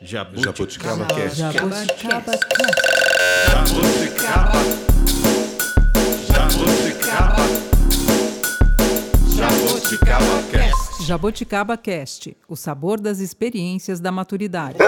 Jabuticaba Cast. Jabuticaba Jabuticaba. Jabuticaba. Jabuticaba Cast. Jaboticaba Cast, o sabor das experiências da maturidade.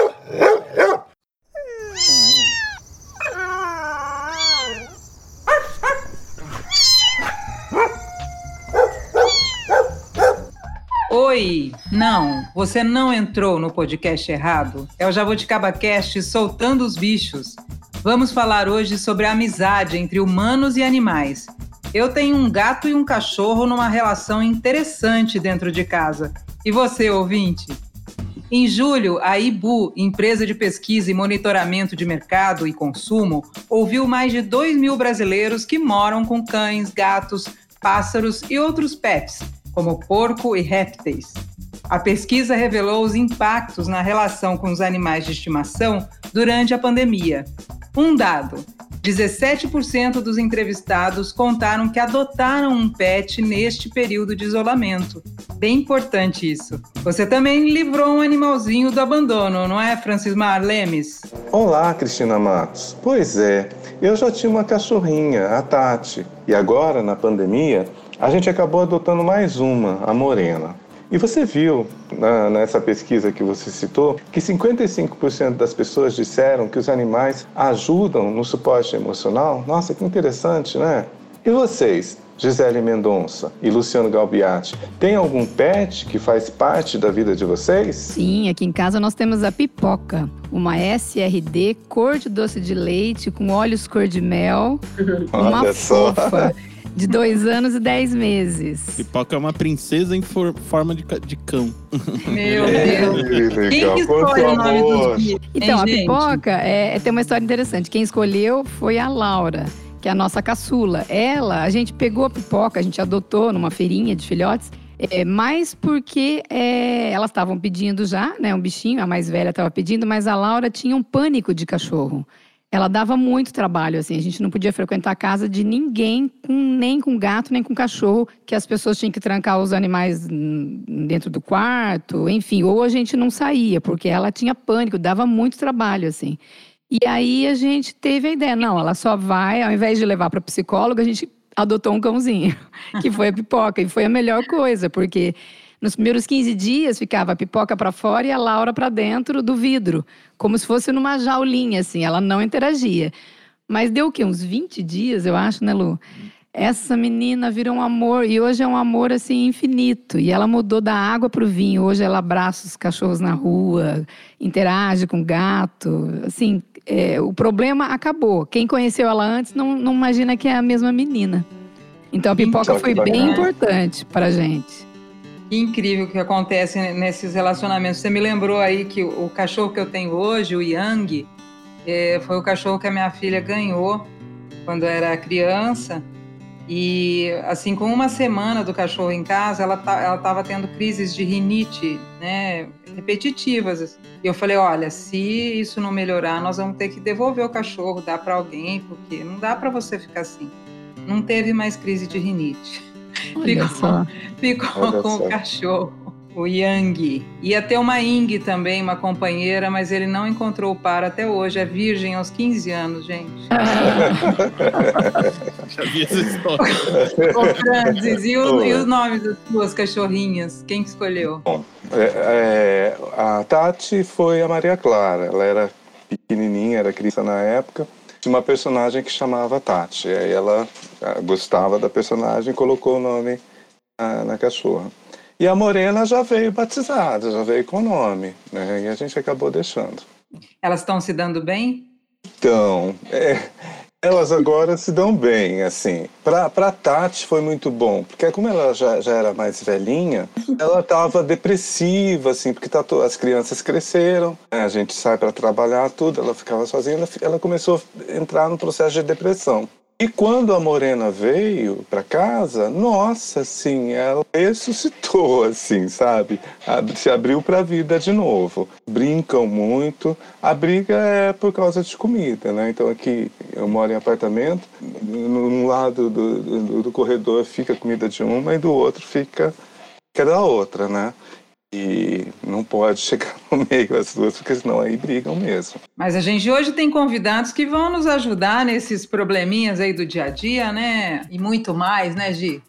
Não, você não entrou no podcast errado. É o Jaboticaba Cast soltando os bichos. Vamos falar hoje sobre a amizade entre humanos e animais. Eu tenho um gato e um cachorro numa relação interessante dentro de casa. E você, ouvinte? Em julho, a IBU, empresa de pesquisa e monitoramento de mercado e consumo, ouviu mais de 2 mil brasileiros que moram com cães, gatos, pássaros e outros pets, como porco e répteis. A pesquisa revelou os impactos na relação com os animais de estimação durante a pandemia. Um dado: 17% dos entrevistados contaram que adotaram um pet neste período de isolamento. Bem importante isso. Você também livrou um animalzinho do abandono, não é, Francismar Lemes? Olá, Cristina Matos. Pois é, eu já tinha uma cachorrinha, a Tati, e agora, na pandemia, a gente acabou adotando mais uma, a Morena. E você viu na, nessa pesquisa que você citou que 55% das pessoas disseram que os animais ajudam no suporte emocional? Nossa, que interessante, né? E vocês, Gisele Mendonça e Luciano Galbiati, tem algum pet que faz parte da vida de vocês? Sim, aqui em casa nós temos a pipoca, uma SRD cor de doce de leite com olhos cor de mel, uma Olha só. de dois anos e dez meses. Pipoca é uma princesa em for- forma de, de cão. Meu É, Deus. Quem que escolhe o nome amor. dos bichos? Então, hein, a gente? pipoca é, tem uma história interessante. Quem escolheu foi a Laura, que é a nossa caçula. Ela, a gente pegou a pipoca, a gente adotou numa feirinha de filhotes. É, mais porque é, elas estavam pedindo já, né? Um bichinho, a mais velha estava pedindo, mas a Laura tinha um pânico de cachorro. Ela dava muito trabalho, assim. A gente não podia frequentar a casa de ninguém, com- nem com gato, nem com cachorro, que as pessoas tinham que trancar os animais dentro do quarto, enfim. Ou a gente não saía, porque ela tinha pânico, dava muito trabalho, assim. E aí a gente teve a ideia, não, ela só vai, ao invés de levar para psicóloga, a gente adotou um cãozinho, que foi a pipoca. E foi a melhor coisa, porque nos primeiros 15 dias ficava a pipoca para fora e a Laura para dentro do vidro, como se fosse numa jaulinha, assim, ela não interagia. Mas deu o quê? Uns 20 dias, eu acho, né, Lu? Essa menina virou um amor e hoje é um amor assim infinito. E ela mudou da água para o vinho. Hoje ela abraça os cachorros na rua, interage com o gato. Assim, é, o problema acabou. Quem conheceu ela antes não, não imagina que é a mesma menina. Então a pipoca foi bem importante para gente. Incrível que acontece nesses relacionamentos. Você me lembrou aí que o cachorro que eu tenho hoje, o Yang, é, foi o cachorro que a minha filha ganhou quando era criança. E assim, com uma semana do cachorro em casa, ela tá, estava tendo crises de rinite, né, repetitivas. E eu falei, olha, se isso não melhorar, nós vamos ter que devolver o cachorro, dar para alguém, porque não dá para você ficar assim. Não teve mais crise de rinite. Olha Ficou. só. Ficou Olha com só. o cachorro, o Yang. Ia ter uma Ing também, uma companheira, mas ele não encontrou o par até hoje. É virgem aos 15 anos, gente. Já vi essa história. Ô, Francis, e, o- e os nomes das suas cachorrinhas? Quem que escolheu? É, é, a Tati foi a Maria Clara. Ela era pequenininha, era criança na época. Tinha uma personagem que chamava Tati. Aí ela ah, gostava da personagem e colocou o nome ah, na cachorra. E a Morena já veio batizada, já veio com o nome. Né? E a gente acabou deixando. Elas estão se dando bem? Então, é, elas agora se dão bem, assim. Pra, pra Tati foi muito bom, porque como ela já, já era mais velhinha, ela tava depressiva, assim, porque tá as crianças cresceram, né, a gente sai para trabalhar, tudo, ela ficava sozinha, ela, ela começou a entrar no processo de depressão. E quando a Morena veio para casa, nossa, assim, ela ressuscitou, assim, sabe? Ab- Se abriu para a vida de novo. Brincam muito. A briga é por causa de comida, né? Então aqui eu moro em apartamento, num lado do, do, do corredor fica comida de uma e do outro fica que da outra, né? E não pode chegar no meio as duas, porque senão aí brigam mesmo. Mas a gente hoje tem convidados que vão nos ajudar nesses probleminhas aí do dia a dia, né? E muito mais, né, Gi?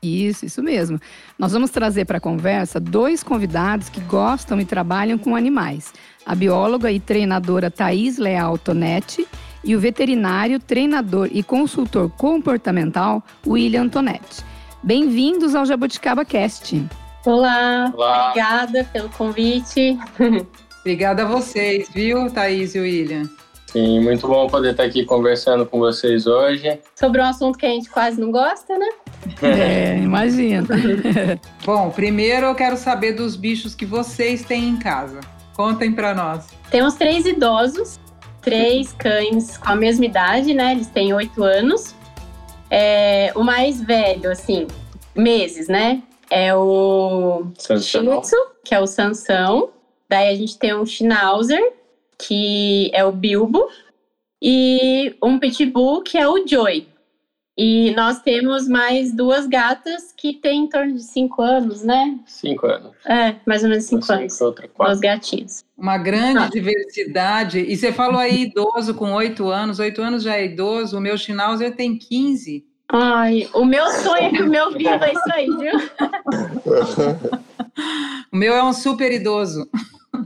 Isso, isso mesmo. Nós vamos trazer para a conversa dois convidados que gostam e trabalham com animais. A bióloga e treinadora Thaís Leal Tonetti e o veterinário, treinador e consultor comportamental William Tonetti. Bem-vindos ao Jabuticaba Cast. Olá, Olá. obrigada pelo convite. Obrigada a vocês, viu, Thaís e William? Sim, muito bom poder estar aqui conversando com vocês hoje. Sobre um assunto que a gente quase não gosta, né? É, imagina. Bom, primeiro eu quero saber dos bichos que vocês têm em casa. Contem pra nós. Temos três idosos, três cães com a mesma idade, né? Eles têm oito anos. É, o mais velho, assim, meses, né? É o. Tzu, que é o Sansão. Daí a gente tem um Schnauzer, que é o Bilbo. E um Pitbull, que é o Joey. E nós temos mais duas gatas que têm em torno de cinco anos, né? Cinco anos. É, mais ou menos cinco Cinco, anos. outra quatro. gatinhas. Uma grande Ah. diversidade. E você falou aí idoso com oito anos. Oito anos já é idoso. O meu Schnauzer tem 15. Ai, o meu sonho é que o meu viva isso aí, viu? O meu é um super idoso.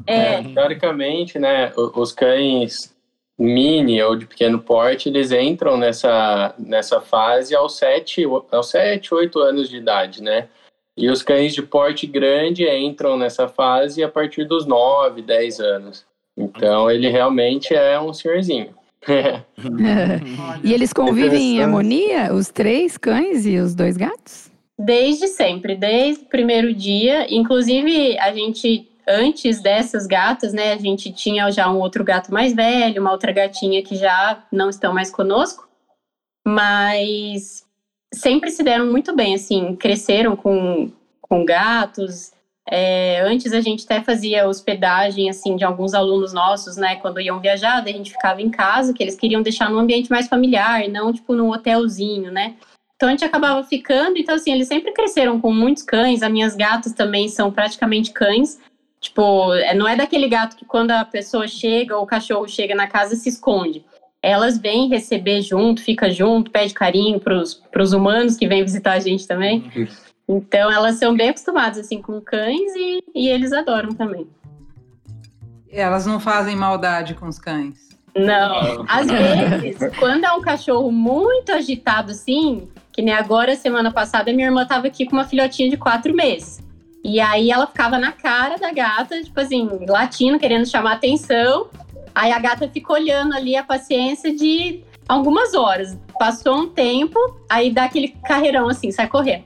É, Teoricamente, né, os cães mini ou de pequeno porte, eles entram nessa, nessa fase aos 7, aos 7, 8 anos de idade, né? E os cães de porte grande entram nessa fase a partir dos 9, 10 anos. Então, ele realmente é um senhorzinho. e eles convivem em harmonia, os três cães e os dois gatos? desde sempre, desde o primeiro dia. Inclusive, a gente, antes dessas gatas, né, a gente tinha já um outro gato mais velho, uma outra gatinha que já não estão mais conosco. Mas sempre se deram muito bem, assim, cresceram com, com gatos. É, antes a gente até fazia hospedagem, assim, de alguns alunos nossos, né, quando iam viajar, a gente ficava em casa, que eles queriam deixar num ambiente mais familiar, não, tipo, num hotelzinho, né. Então a gente acabava ficando, então assim, eles sempre cresceram com muitos cães, as minhas gatas também são praticamente cães. Tipo, é- não é daquele gato que quando a pessoa chega ou o cachorro chega na casa se esconde. Elas vêm receber junto, fica junto, pede carinho pros, pros humanos que vêm visitar a gente também. Então elas são bem acostumadas assim com cães e, e eles adoram também. Elas não fazem maldade com os cães. Não, às vezes, quando é um cachorro muito agitado assim, que nem agora, semana passada, minha irmã tava aqui com uma filhotinha de quatro meses. E aí ela ficava na cara da gata, tipo assim, latindo, querendo chamar atenção. Aí a gata fica olhando ali a paciência de algumas horas. Passou um tempo, aí dá aquele carreirão assim, sai correndo.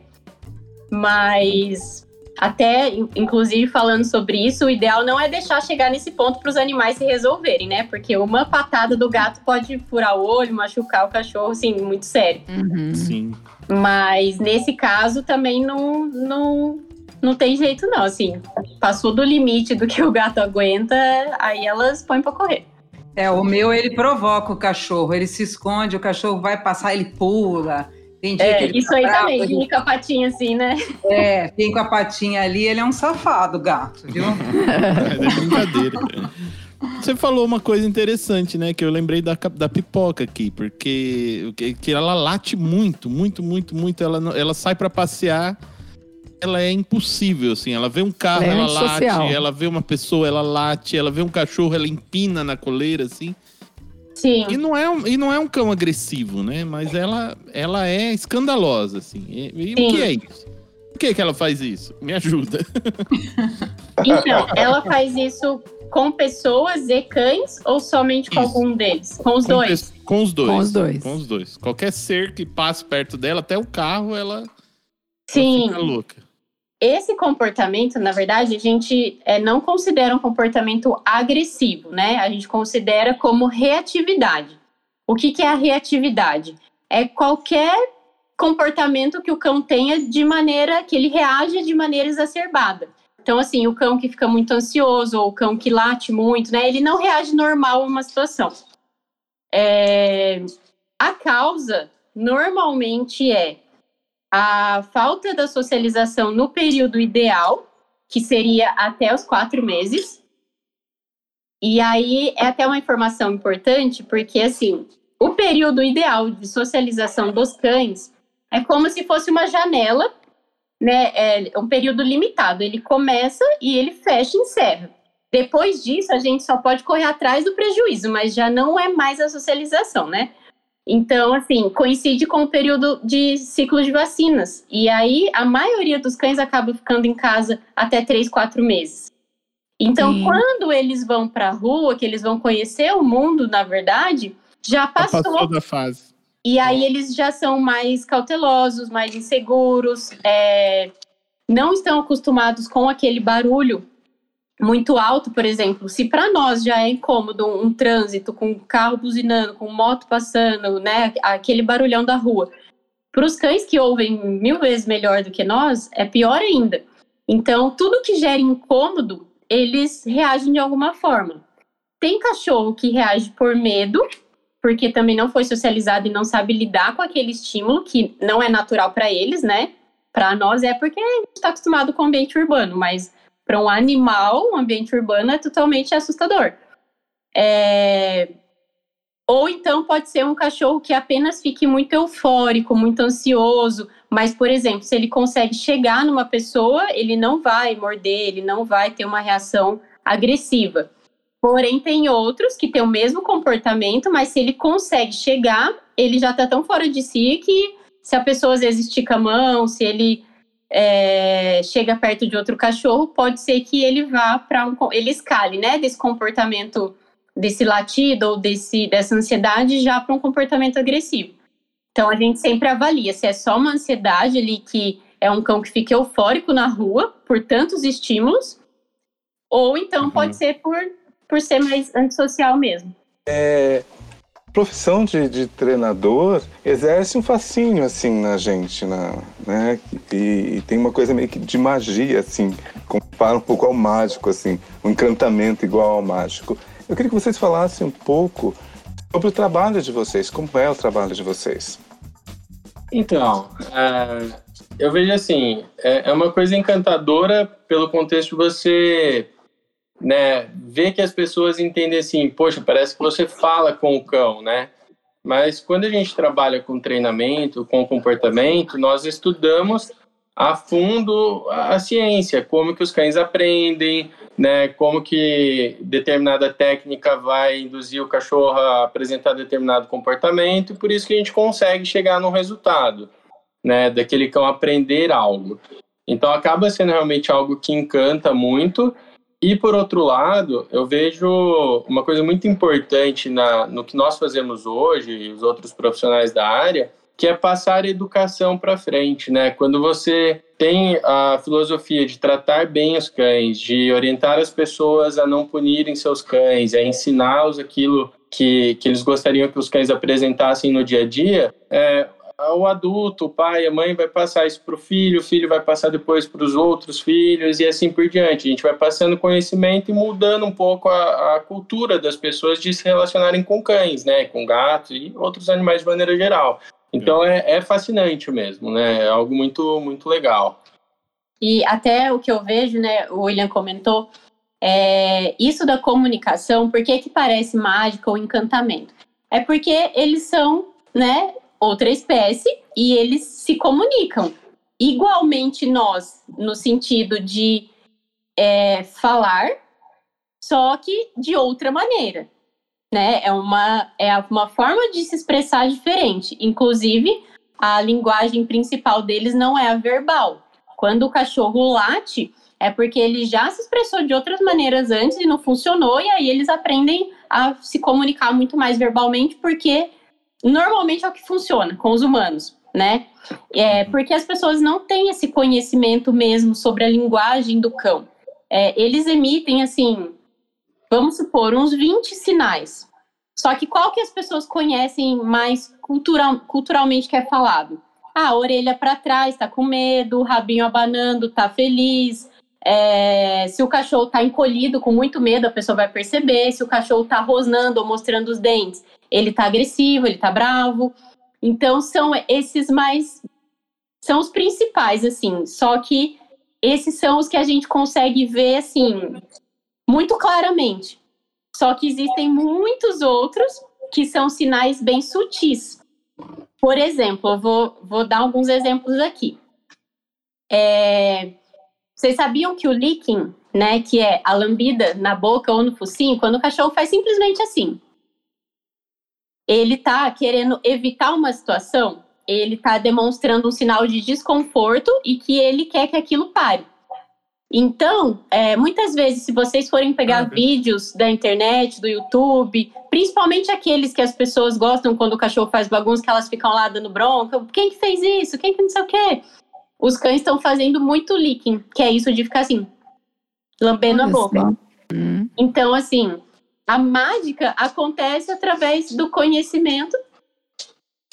Mas até, in- inclusive, falando sobre isso, o ideal não é deixar chegar nesse ponto para os animais se resolverem, né? Porque uma patada do gato pode furar o olho, machucar o cachorro, assim, muito sério. Uhum. Sim. Mas nesse caso também não, não, não tem jeito, não. Assim, passou do limite do que o gato aguenta, aí elas põem para correr. É, o meu ele provoca o cachorro, ele se esconde, o cachorro vai passar, ele pula. Que É, isso tá aí também, ele- fica a patinha assim, né? É, tem com a patinha ali, ele é um safado, gato, viu? É brincadeira. Você falou uma coisa interessante, né? Que eu lembrei da, da pipoca aqui, porque que, que ela late muito, muito, muito, muito. Ela, ela sai pra passear, ela é impossível, assim. Ela vê um carro, Ela é ela late. antissocial. Ela vê uma pessoa, ela late. Ela vê um cachorro, ela empina na coleira, assim. Sim. E não é um, e não é um cão agressivo, né? Mas ela, ela é escandalosa, assim. E, e o Sim. que é isso? Por que, que ela faz isso? Me ajuda. Então, ela faz isso com pessoas e cães ou somente com Isso. algum deles? Com os Com dois. Com os dois. Com os dois. Com os dois. Qualquer ser que passe perto dela, até o carro, ela, ela Sim. fica louca. Esse comportamento, na verdade, a gente é, não considera um comportamento agressivo, né? A gente considera como reatividade. O que, que é a reatividade? É qualquer comportamento que o cão tenha de maneira que ele reage de maneira exacerbada. Então, assim, o cão que fica muito ansioso ou o cão que late muito, né? Ele não reage normal a uma situação. É, a causa normalmente é a falta da socialização no período ideal, que seria até os quatro meses. E aí é até uma informação importante, porque assim, o período ideal de socialização dos cães é como se fosse uma janela, né? É um período limitado. Ele começa e ele fecha e encerra. Depois disso, a gente só pode correr atrás do prejuízo, mas já não é mais a socialização, né? Então, assim, coincide com o período de ciclo de vacinas. E aí, a maioria dos cães acaba ficando em casa até 3, 4 meses. Então, Sim. quando eles vão para a rua, que eles vão conhecer o mundo, na verdade, já passou. Já passou da fase. E aí, eles já são mais cautelosos, mais inseguros, é, não estão acostumados com aquele barulho muito alto, por exemplo, se para nós já é incômodo um, trânsito com carro buzinando, com moto passando, né, aquele barulhão da rua, para os cães que ouvem mil vezes melhor do que nós, é pior ainda. Então, tudo que gera incômodo, eles reagem de alguma forma. Tem cachorro que reage por medo, porque também não foi socializado e não sabe lidar com aquele estímulo que não é natural para eles, né? Para nós é porque a gente está acostumado com o ambiente urbano, mas para um animal, um ambiente urbano é totalmente assustador. É... Ou então pode ser um cachorro que apenas fique muito eufórico, muito ansioso, mas, por exemplo, se ele consegue chegar numa pessoa, ele não vai morder, ele não vai ter uma reação agressiva. Porém, tem outros que têm o mesmo comportamento, mas se ele consegue chegar, ele já está tão fora de si que se a pessoa às vezes estica a mão, se ele é, chega perto de outro cachorro, pode ser que ele vá para um. ele escale, né? Desse comportamento, desse latido ou desse, dessa ansiedade já para um comportamento agressivo. Então a gente sempre avalia se é só uma ansiedade ali que é um cão que fica eufórico na rua por tantos estímulos, ou então uhum. pode ser por, por ser mais antissocial mesmo. É, profissão de, de, treinador exerce um fascínio assim na gente, na, né? E, e, tem uma coisa meio que de magia assim, compara um pouco ao mágico assim, um encantamento igual ao mágico. Eu queria que vocês falassem um pouco sobre o trabalho de vocês, como é o trabalho de vocês. Então, uh, eu vejo assim, é, é uma coisa encantadora pelo contexto de você né, ver que as pessoas entendem assim, poxa, parece que você fala com o cão, né? Mas quando a gente trabalha com treinamento, com comportamento, nós estudamos a fundo a ciência, como que os cães aprendem, né, como que determinada técnica vai induzir o cachorro a apresentar determinado comportamento, e por isso que a gente consegue chegar num resultado, né, daquele cão aprender algo. Então acaba sendo realmente algo que encanta muito e por outro lado, eu vejo uma coisa muito importante na, no que nós fazemos hoje e os outros profissionais da área, que é passar a educação para frente, né? Quando você tem a filosofia de tratar bem os cães, de orientar as pessoas a não punirem seus cães, a ensiná-los aquilo que, que eles gostariam que os cães apresentassem no dia a dia, é, o adulto, o pai, a mãe vai passar isso para o filho, o filho vai passar depois para os outros filhos e assim por diante. A gente vai passando conhecimento e mudando um pouco a, a, cultura das pessoas de se relacionarem com cães, né, com gatos e outros animais de maneira geral. Então é, é fascinante mesmo, né? É algo muito muito legal. E até o que eu vejo, né, o William comentou, é isso da comunicação, por que que parece mágica ou encantamento? É porque eles são, né, outra espécie e eles se comunicam. Igualmente nós, no sentido de é, falar, só que de outra maneira. Né? É, uma, é uma forma de se expressar diferente. Inclusive, a linguagem principal deles não é a verbal. Quando o cachorro late, é porque ele já se expressou de outras maneiras antes e não funcionou, e aí eles aprendem a se comunicar muito mais verbalmente, porque normalmente é o que funciona com os humanos, né? É, porque as pessoas não têm esse conhecimento mesmo sobre a linguagem do cão. É, eles emitem, assim, vamos supor, uns 20 sinais. Só que qual que as pessoas conhecem mais cultural, culturalmente que é falado? Ah, a orelha para trás, tá com medo, o rabinho abanando, tá feliz. É, se o cachorro tá encolhido com muito medo, a pessoa vai perceber. Se o cachorro tá rosnando ou mostrando os dentes, ele tá agressivo, ele tá bravo. Então são esses mais são os principais assim, só que esses são os que a gente consegue ver assim muito claramente. Só que existem muitos outros que são sinais bem sutis. Por exemplo, eu vou, vou dar alguns exemplos aqui. É, vocês sabiam que o licking, né, que é a lambida na boca ou no focinho, quando o cachorro faz simplesmente assim, ele tá querendo evitar uma situação, ele tá demonstrando um sinal de desconforto e que ele quer que aquilo pare. Então, é, muitas vezes, se vocês forem pegar uhum. vídeos da internet, do YouTube, principalmente aqueles que as pessoas gostam quando o cachorro faz bagunça, que elas ficam lá dando bronca, quem que fez isso? Quem que não sei o quê? Os cães estão fazendo muito licking, que é isso de ficar assim, lambendo Olha a boca. Hum. Então, assim, a mágica acontece através do conhecimento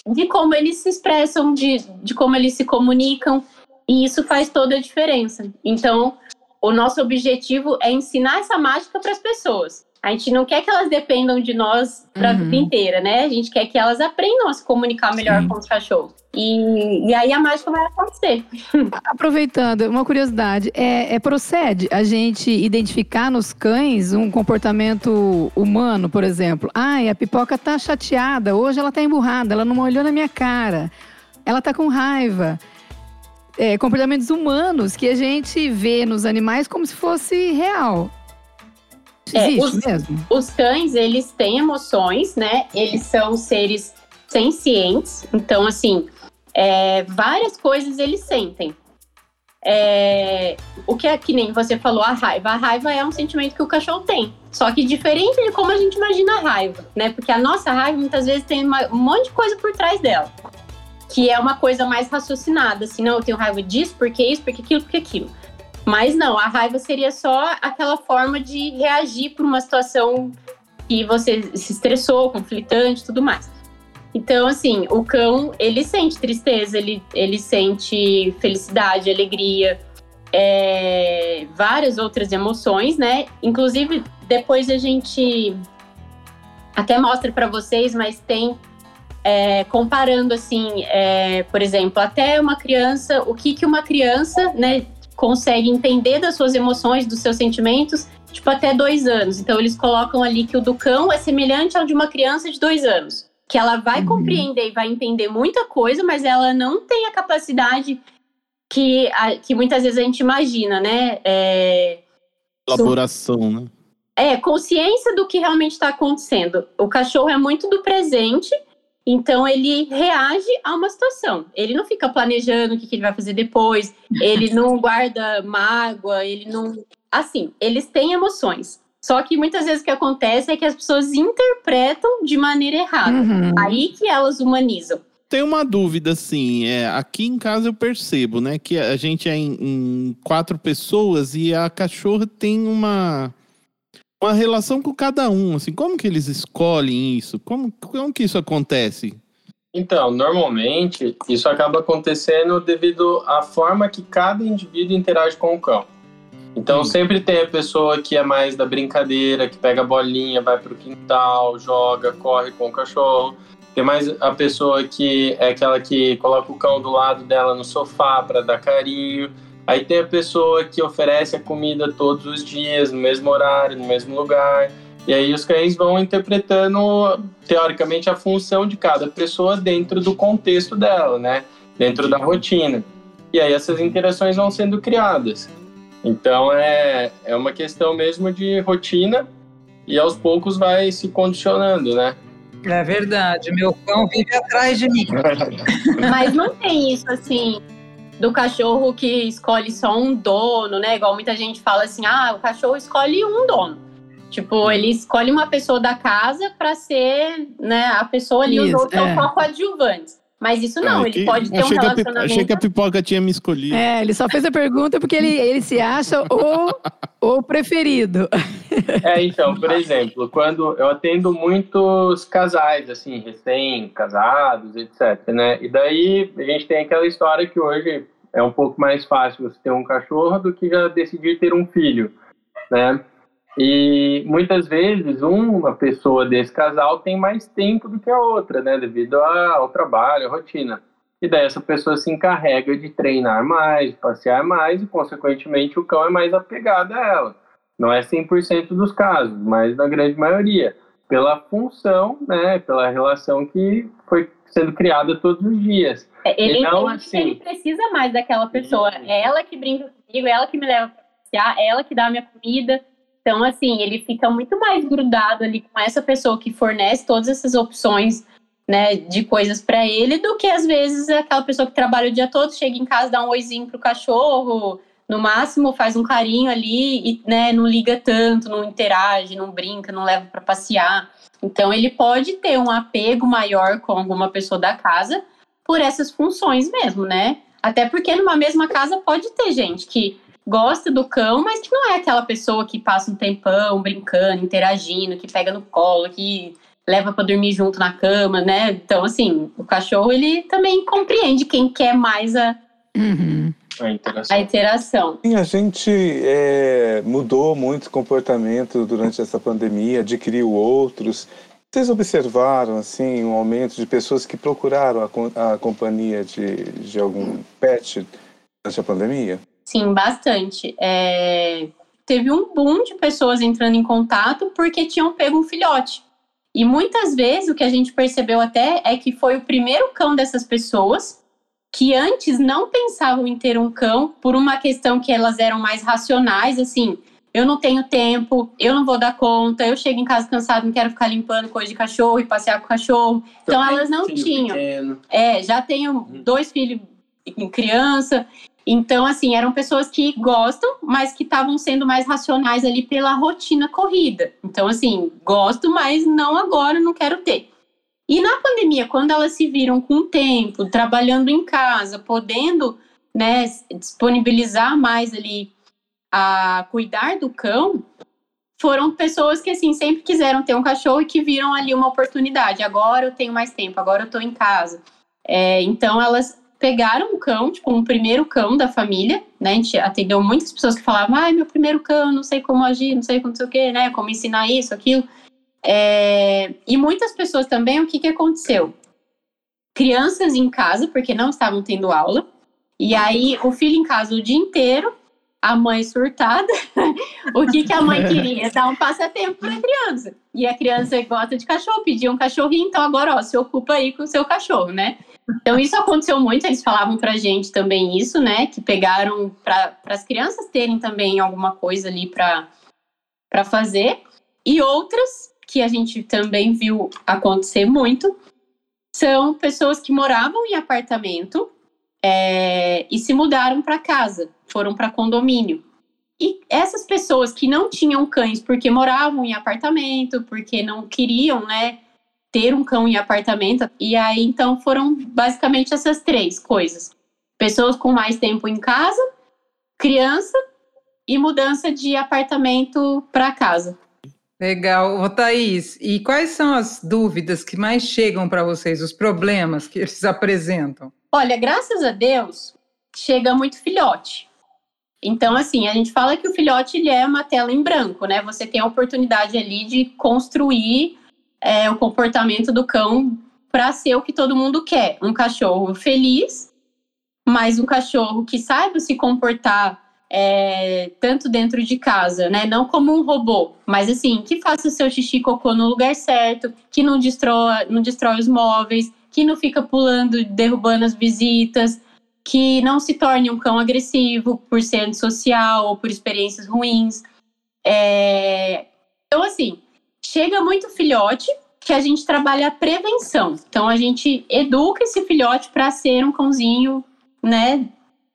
de como eles se expressam, de, de como eles se comunicam, e isso faz toda a diferença. Então, o nosso objetivo é ensinar essa mágica para as pessoas. A gente não quer que elas dependam de nós para a uhum. vida inteira, né? A gente quer que elas aprendam a se comunicar melhor Sim. com os cachorros. E, e aí a mágica vai acontecer. Aproveitando, uma curiosidade: é, é, procede a gente identificar nos cães um comportamento humano, por exemplo? Ai, a pipoca tá chateada, hoje ela tá emburrada, ela não olhou na minha cara, ela tá com raiva é, comportamentos humanos que a gente vê nos animais como se fosse real. É, os, mesmo? Os cães, eles têm emoções, né? Eles são seres sencientes. Então, assim, é, várias coisas eles sentem. É, o que é que nem você falou, a raiva. A raiva é um sentimento que o cachorro tem. Só que diferente de como a gente imagina a raiva, né? Porque a nossa raiva muitas vezes tem uma, um monte de coisa por trás dela que é uma coisa mais raciocinada, assim, não, eu tenho raiva disso, porque isso, porque aquilo, porque aquilo. Mas não, a raiva seria só aquela forma de reagir por uma situação que você se estressou, conflitante, tudo mais. Então, assim, o cão, ele sente tristeza, ele, ele sente felicidade, alegria, é, várias outras emoções, né? Inclusive, depois a gente até mostra para vocês, mas tem é, comparando assim, é, por exemplo, até uma criança, o que que uma criança, né, consegue entender das suas emoções, dos seus sentimentos, tipo até dois anos. Então eles colocam ali que o do cão é semelhante ao de uma criança de dois anos, que ela vai uhum. compreender e vai entender muita coisa, mas ela não tem a capacidade que, a, que muitas vezes a gente imagina, né? É, Elaboração, né? É, consciência do que realmente está acontecendo. O cachorro é muito do presente então ele reage a uma situação. Ele não fica planejando o que, que ele vai fazer depois. Ele não guarda mágoa. Ele não. Assim, eles têm emoções. Só que muitas vezes o que acontece é que as pessoas interpretam de maneira errada. Uhum. Aí que elas humanizam. Tem uma dúvida, assim, é, aqui em casa eu percebo, né, que a gente é em, em quatro pessoas e a cachorra tem uma uma relação com cada um, assim, como que eles escolhem isso? Como, como que isso acontece? Então, normalmente isso acaba acontecendo devido à forma que cada indivíduo interage com o cão. Então, hum. sempre tem a pessoa que é mais da brincadeira, que pega a bolinha, vai pro quintal, joga, corre com o cachorro. Tem mais a pessoa que é aquela que coloca o cão do lado dela no sofá para dar carinho. Aí tem a pessoa que oferece a comida todos os dias, no mesmo horário, no mesmo lugar. E aí os cães vão interpretando, teoricamente, a função de cada pessoa dentro do contexto dela, né? Dentro da rotina. E aí essas interações vão sendo criadas. Então é, é uma questão mesmo de rotina e aos poucos vai se condicionando, né? É verdade, meu cão vive atrás de mim. Mas não tem isso assim do cachorro que escolhe só um dono, né? Igual muita gente fala assim: ah, o cachorro escolhe um dono. Tipo, ele escolhe uma pessoa da casa para ser, né, a pessoa ali, os outros é. são coadjuvantes. Mas isso não, ele pode ter um relacionamento... A, achei que a pipoca tinha me escolhido. É, ele só fez a pergunta porque ele, ele se acha o, o preferido. É, então, por exemplo, quando eu atendo muitos casais, assim, recém-casados, etc, né? E daí a gente tem aquela história que hoje é um pouco mais fácil você ter um cachorro do que já decidir ter um filho, né? E muitas vezes uma pessoa desse casal tem mais tempo do que a outra, né? Devido ao trabalho, à rotina. e daí essa pessoa se encarrega de treinar mais, de passear mais, e consequentemente o cão é mais apegado a ela. Não é 100% dos casos, mas na grande maioria. Pela função, né, pela relação que foi sendo criada todos os dias. É, ele, então, ele, assim, ele precisa mais daquela pessoa. É ela que brinca comigo, é ela que me leva pra passear, é ela que dá a minha comida. Então, assim, ele fica muito mais grudado ali com essa pessoa que fornece todas essas opções né, de coisas para ele, do que às vezes aquela pessoa que trabalha o dia todo, chega em casa, dá um oizinho pro cachorro, no máximo faz um carinho ali e né, não liga tanto, não interage, não brinca, não leva para passear. Então ele pode ter um apego maior com alguma pessoa da casa por essas funções mesmo, né? Até porque numa mesma casa pode ter gente que gosta do cão, mas que não é aquela pessoa que passa um tempão brincando, interagindo, que pega no colo, que leva para dormir junto na cama, né? Então, assim, o cachorro ele também compreende quem quer mais a, uhum. a interação. A interação. Sim, a gente é, mudou muito o comportamento durante essa pandemia, adquiriu outros. Vocês observaram assim um aumento de pessoas que procuraram a, a companhia de, de algum pet durante a pandemia? Sim, bastante. É, teve um boom de pessoas entrando em contato porque tinham pego um filhote. E muitas vezes o que a gente percebeu até é que foi o primeiro cão dessas pessoas que antes não pensavam em ter um cão por uma questão que elas eram mais racionais, assim, eu não tenho tempo, eu não vou dar conta, eu chego em casa cansado, não quero ficar limpando coisa de cachorro e passear com o cachorro. Então elas não tinham. Pequeno. É, já tenho uhum. dois filhos em criança, então, assim, eram pessoas que gostam, mas que estavam sendo mais racionais ali pela rotina corrida. Então, assim, gosto, mas não agora, não quero ter. E na pandemia, quando elas se viram com tempo, trabalhando em casa, podendo né, disponibilizar mais ali a cuidar do cão, foram pessoas que assim sempre quiseram ter um cachorro e que viram ali uma oportunidade. Agora eu tenho mais tempo, agora eu estou em casa. É, então elas pegaram um cão, tipo, um primeiro cão da família, né? A gente atendeu muitas pessoas que falavam, ai, meu primeiro cão, não sei como agir, não sei como não sei o quê, né? Como ensinar isso, aquilo. É... E muitas pessoas também, o que, que aconteceu? Crianças em casa, porque não estavam tendo aula, e aí o filho em casa o dia inteiro, a mãe surtada, o que, que a mãe queria? Dar um passatempo para a criança. E a criança gosta de cachorro, pedia um cachorrinho, então agora, ó, se ocupa aí com o seu cachorro, né? Então, isso aconteceu muito, eles falavam pra gente também isso, né? Que pegaram para as crianças terem também alguma coisa ali para fazer. E outras, que a gente também viu acontecer muito, são pessoas que moravam em apartamento é, e se mudaram para casa, foram para condomínio. E essas pessoas que não tinham cães porque moravam em apartamento, porque não queriam, né? Ter um cão em apartamento. E aí, então, foram basicamente essas três coisas: pessoas com mais tempo em casa, criança e mudança de apartamento para casa. Legal. Ô, Thaís, e quais são as dúvidas que mais chegam para vocês, os problemas que eles apresentam? Olha, graças a Deus, chega muito filhote. Então, assim, a gente fala que o filhote ele é uma tela em branco, né? Você tem a oportunidade ali de construir é, o comportamento do cão para ser o que todo mundo quer. Um cachorro feliz, mas um cachorro que saiba se comportar é, tanto dentro de casa, né? Não como um robô, mas assim, que faça o seu xixi cocô no lugar certo, que não destrói, não destrói os móveis, que não fica pulando, derrubando as visitas, que não se torne um cão agressivo por ser antissocial ou por experiências ruins. É... Então, assim, chega muito filhote que a gente trabalha a prevenção. Então a gente educa esse filhote para ser um cãozinho, né,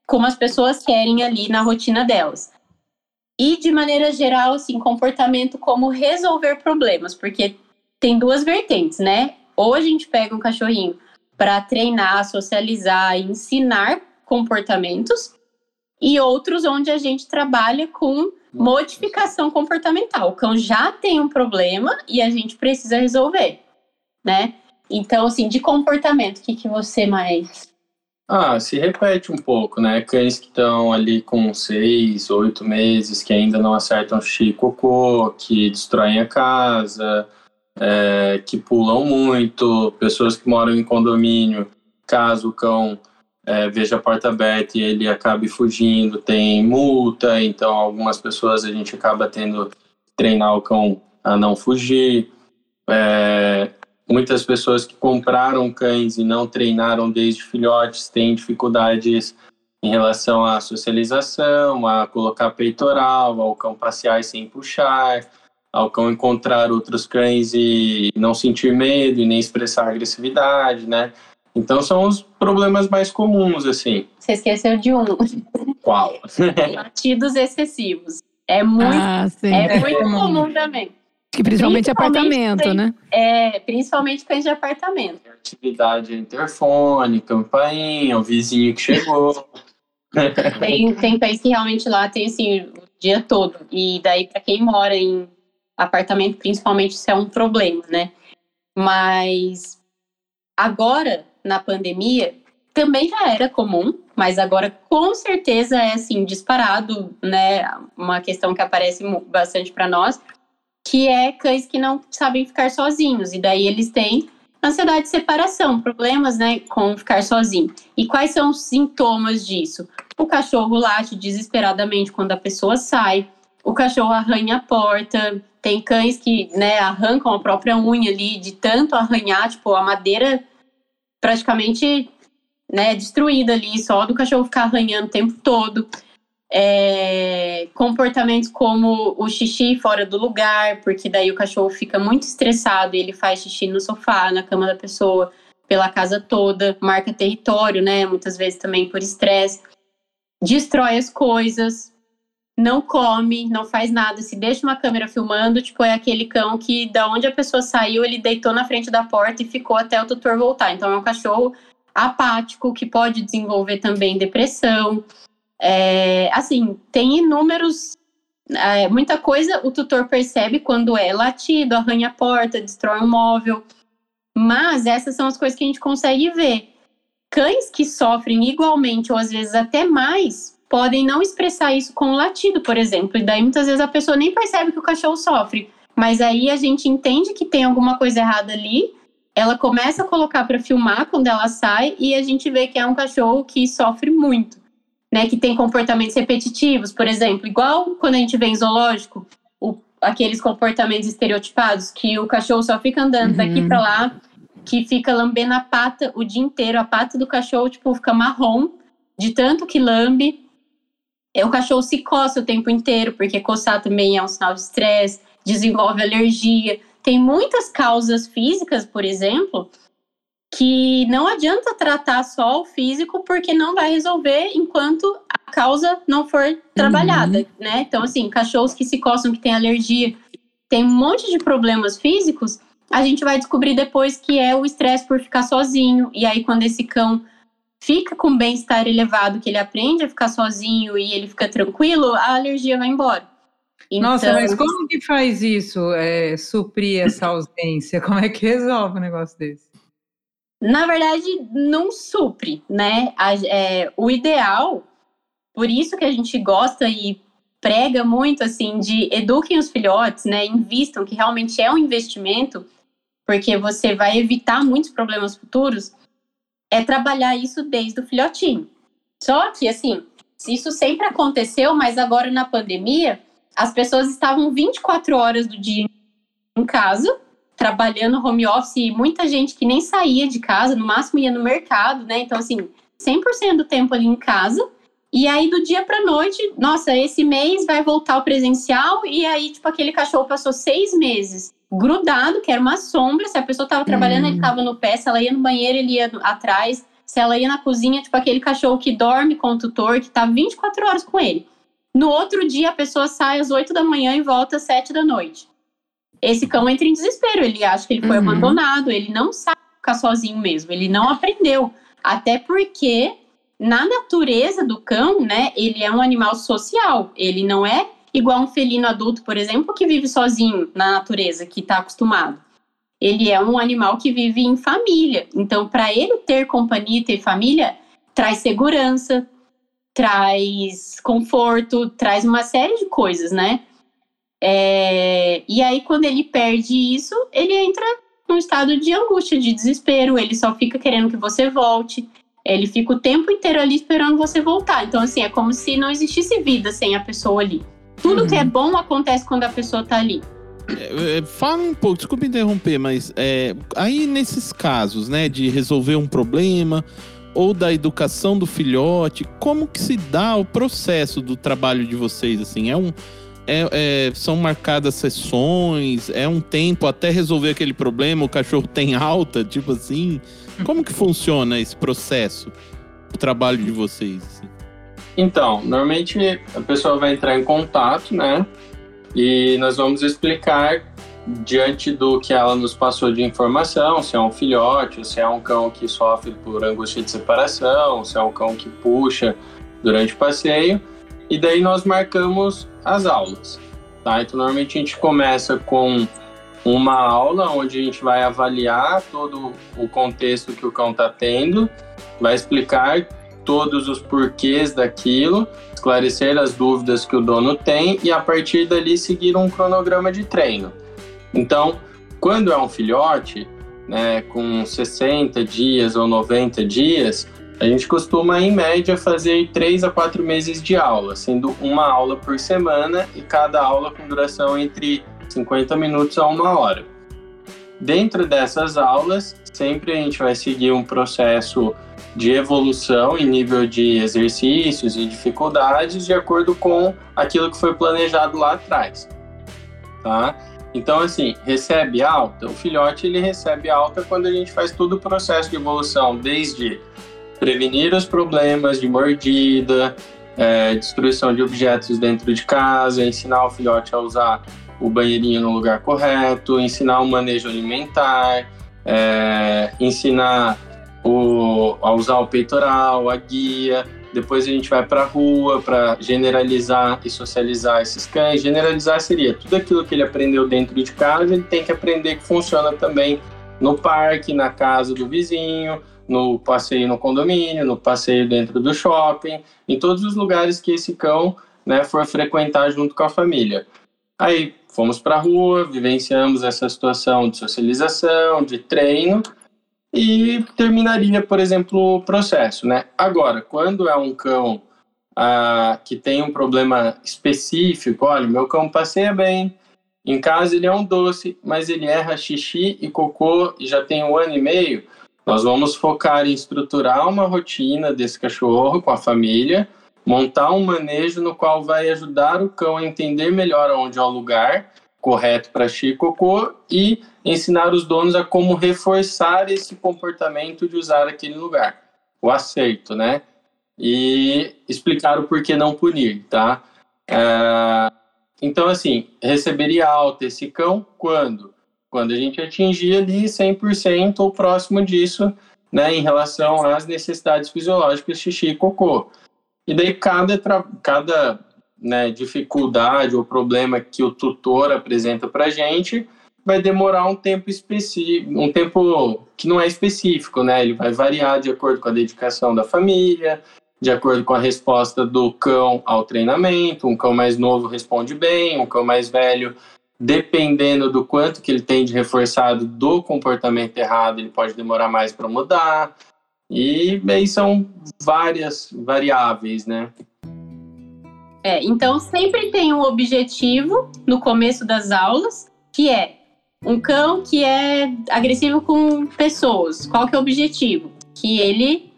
como as pessoas querem ali na rotina delas. E de maneira geral, assim, comportamento como resolver problemas, porque tem duas vertentes, né? Ou a gente pega um cachorrinho para treinar, socializar, ensinar comportamentos, e outros onde a gente trabalha com modificação comportamental. O cão já tem um problema e a gente precisa resolver, né? Então, assim, de comportamento, o que, que você mais. Ah, se repete um pouco, né? Cães que estão ali com seis, oito meses, que ainda não acertam xixi cocô, que destroem a casa, é, que pulam muito, pessoas que moram em condomínio caso o cão é, veja a porta aberta e ele acabe fugindo, tem multa, então algumas pessoas a gente acaba tendo que treinar o cão a não fugir. É, muitas pessoas que compraram cães e não treinaram desde filhotes têm dificuldades em relação à socialização, a colocar peitoral, ao cão passear sem puxar, ao cão encontrar outros cães e não sentir medo e nem expressar agressividade, né? Então são os problemas mais comuns, assim. Você esqueceu de um. Qual? Latidos excessivos. É muito, Ah, sim. é muito comum também. Que principalmente, principalmente apartamento, tem- né? É. É, principalmente cães de apartamento. Atividade interfone, campainha, o vizinho que chegou. Tem, tem cães que realmente lá tem assim o dia todo. E daí, para quem mora em apartamento, principalmente, isso é um problema, né? Mas agora, na pandemia, também já era comum, mas agora com certeza é assim, disparado, né? Uma questão que aparece bastante para nós, que é cães que não sabem ficar sozinhos. E daí eles têm ansiedade de separação, problemas, né, com ficar sozinho. E quais são os sintomas disso? O cachorro late desesperadamente quando a pessoa sai, o cachorro arranha a porta, tem cães que, né, arrancam a própria unha ali de tanto arranhar, tipo, a madeira praticamente, né, destruída ali, só do cachorro ficar arranhando o tempo todo. É, comportamentos como o xixi fora do lugar, porque daí o cachorro fica muito estressado e ele faz xixi no sofá, na cama da pessoa, pela casa toda, marca território, né? Muitas vezes também por estresse. Destrói as coisas, não come, não faz nada. Se deixa uma câmera filmando, tipo, é aquele cão que, da onde a pessoa saiu, ele deitou na frente da porta e ficou até o tutor voltar. Então, é um cachorro apático que pode desenvolver também depressão. É, assim, tem inúmeros. é, muita coisa o tutor percebe quando é latido, arranha a porta, destrói um móvel. Mas essas são as coisas que a gente consegue ver. Cães que sofrem igualmente, ou às vezes até mais, podem não expressar isso com o latido, por exemplo. E daí muitas vezes a pessoa nem percebe que o cachorro sofre. Mas aí a gente entende que tem alguma coisa errada ali. Ela começa a colocar para filmar quando ela sai e a gente vê que é um cachorro que sofre muito, né? Que tem comportamentos repetitivos, por exemplo, igual quando a gente vê em zoológico, o- aqueles comportamentos estereotipados que o cachorro só fica andando daqui Uhum. para lá, que fica lambendo a pata o dia inteiro, a pata do cachorro tipo fica marrom de tanto que lambe. É, O cachorro se coça o tempo inteiro, porque coçar também é um sinal de estresse, desenvolve alergia. Tem muitas causas físicas, por exemplo, que não adianta tratar só o físico, porque não vai resolver enquanto a causa não for trabalhada, né? Então, assim, cachorros que se coçam, que têm alergia, tem um monte de problemas físicos, a gente vai descobrir depois que é o estresse por ficar sozinho. E aí, quando esse cão fica com bem-estar elevado, que ele aprende a ficar sozinho e ele fica tranquilo, a alergia vai embora. Nossa, Então, mas como que faz isso? é, suprir essa ausência? Como é que resolve um negócio desse? Na verdade, não supre, né? A- é, o ideal, por isso que a gente gosta e prega muito, assim, de eduquem os filhotes, né? Invistam, que realmente é um investimento, porque você vai evitar muitos problemas futuros, é trabalhar isso desde o filhotinho. Só que, assim, isso sempre aconteceu, mas agora na pandemia, as pessoas estavam 24 horas do dia em casa, trabalhando home office e muita gente que nem saía de casa, no máximo ia no mercado, né? Então, assim, 100% do tempo ali em casa. E aí, do dia pra noite, nossa, esse mês vai voltar o presencial. E aí, tipo, aquele cachorro passou seis meses grudado, que era uma sombra. Se a pessoa tava trabalhando, Hum. ele tava no pé. Se ela ia no banheiro, ele ia atrás. Se ela ia na cozinha, tipo, aquele cachorro que dorme com o tutor, que tá 24 horas com ele. No outro dia, a pessoa sai às 8 da manhã e volta às 7 da noite esse cão entra em desespero. Ele acha que ele foi Uhum. abandonado, ele não sabe ficar sozinho mesmo, ele não aprendeu. Até porque, na natureza do cão, né, ele é um animal social. Ele não é igual um felino adulto, por exemplo, que vive sozinho na natureza, que está acostumado. Ele é um animal que vive em família. Então, para ele ter companhia e ter família, traz segurança, traz conforto, traz uma série de coisas, né? É, e aí, quando ele perde isso, ele entra num estado de angústia, de desespero, ele só fica querendo que você volte. Ele fica o tempo inteiro ali esperando você voltar. Então, assim, é como se não existisse vida sem a pessoa ali. Tudo uhum. que é bom acontece quando a pessoa tá ali. É, é, fala um pouco, desculpa interromper, mas é, aí nesses casos, né, de resolver um problema ou da educação do filhote, como que se dá o processo do trabalho de vocês? Assim, é um, é, é, são marcadas sessões, é um tempo até resolver aquele problema, o cachorro tem alta, tipo assim. Como que funciona esse processo, o trabalho de vocês? Assim? Então, normalmente a pessoa vai entrar em contato, né? E nós vamos explicar diante do que ela nos passou de informação, se é um filhote, se é um cão que sofre por angústia de separação, se é um cão que puxa durante o passeio. E daí nós marcamos as aulas. Tá? Então, normalmente a gente começa com uma aula onde a gente vai avaliar todo o contexto que o cão está tendo, vai explicar todos os porquês daquilo, esclarecer as dúvidas que o dono tem e a partir dali seguir um cronograma de treino. Então, quando é um filhote, né, com 60 dias ou 90 dias, a gente costuma, em média, fazer 3 a 4 meses de aula, sendo uma aula por semana e cada aula com duração entre 50 minutos a uma hora. Dentro dessas aulas, sempre a gente vai seguir um processo de evolução em nível de exercícios e dificuldades de acordo com aquilo que foi planejado lá atrás, tá? Então, assim, recebe alta, o filhote ele recebe alta quando a gente faz todo o processo de evolução, desde prevenir os problemas de mordida, é, destruição de objetos dentro de casa, ensinar o filhote a usar o banheirinho no lugar correto, ensinar o manejo alimentar, é, ensinar o, a usar o peitoral, a guia. Depois a gente vai para a rua para generalizar e socializar esses cães. Generalizar seria tudo aquilo que ele aprendeu dentro de casa, ele tem que aprender que funciona também no parque, na casa do vizinho, no passeio no condomínio, no passeio dentro do shopping, em todos os lugares que esse cão né, for frequentar junto com a família. Aí fomos para a rua, vivenciamos essa situação de socialização, de treino e terminaria, por exemplo, o processo. Né? Agora, quando é um cão ah, que tem um problema específico, olha, meu cão passeia bem, em casa ele é um doce, mas ele erra xixi e cocô e já tem um ano e meio, nós vamos focar em estruturar uma rotina desse cachorro com a família, montar um manejo no qual vai ajudar o cão a entender melhor onde é o lugar correto para xixi e cocô e ensinar os donos a como reforçar esse comportamento de usar aquele lugar, o acerto, né? E explicar o porquê não punir, tá? É... Então, assim, receberia alta esse cão quando? quando a gente atingir ali 100% ou próximo disso, né, em relação às necessidades fisiológicas xixi e cocô. E daí cada, cada né, dificuldade ou problema que o tutor apresenta para a gente vai demorar um tempo específico, um tempo que não é específico, né? Ele vai variar de acordo com a dedicação da família, de acordo com a resposta do cão ao treinamento. Um cão mais novo responde bem, um cão mais velho dependendo do quanto que ele tem de reforçado do comportamento errado, ele pode demorar mais para mudar. E aí são várias variáveis, né? É, então sempre tem um objetivo no começo das aulas, que é um cão que é agressivo com pessoas. Qual que é o objetivo? Que ele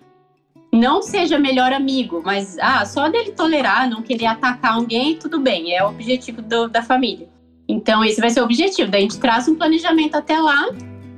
não seja melhor amigo, mas ah, só dele tolerar, não querer atacar alguém, tudo bem, é o objetivo do, da família. Então, esse vai ser o objetivo. Daí a gente traz um planejamento até lá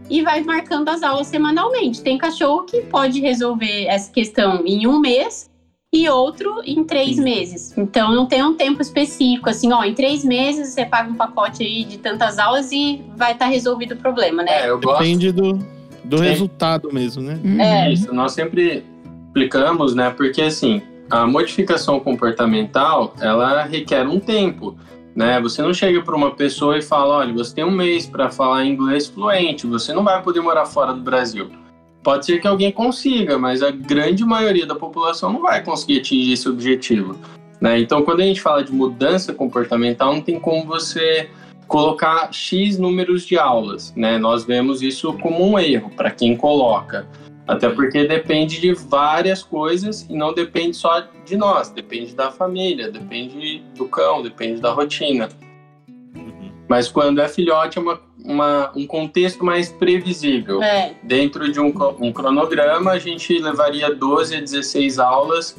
e vai marcando as aulas semanalmente. Tem cachorro que pode resolver essa questão em um mês e outro em três Sim. meses. Então, não tem um tempo específico, assim, ó, em três meses você paga um pacote aí de tantas aulas e vai estar tá resolvido o problema, né? É, eu gosto. Depende do, do resultado mesmo, né? É. Isso, nós sempre explicamos, né? Porque, assim, a modificação comportamental, ela requer um tempo. Né? Você não chega para uma pessoa e fala, olha, você tem um mês para falar inglês fluente, você não vai poder morar fora do Brasil. Pode ser que alguém consiga, mas a grande maioria da população não vai conseguir atingir esse objetivo. Né? Então, quando a gente fala de mudança comportamental, não tem como você colocar X números de aulas, né? Nós vemos isso como um erro para quem coloca. Até porque depende de várias coisas e não depende só de nós, depende da família, depende do cão, depende da rotina. Uhum. Mas quando é filhote, é uma, uma, um contexto mais previsível. É, Dentro de um, um cronograma, a gente levaria 12 a 16 aulas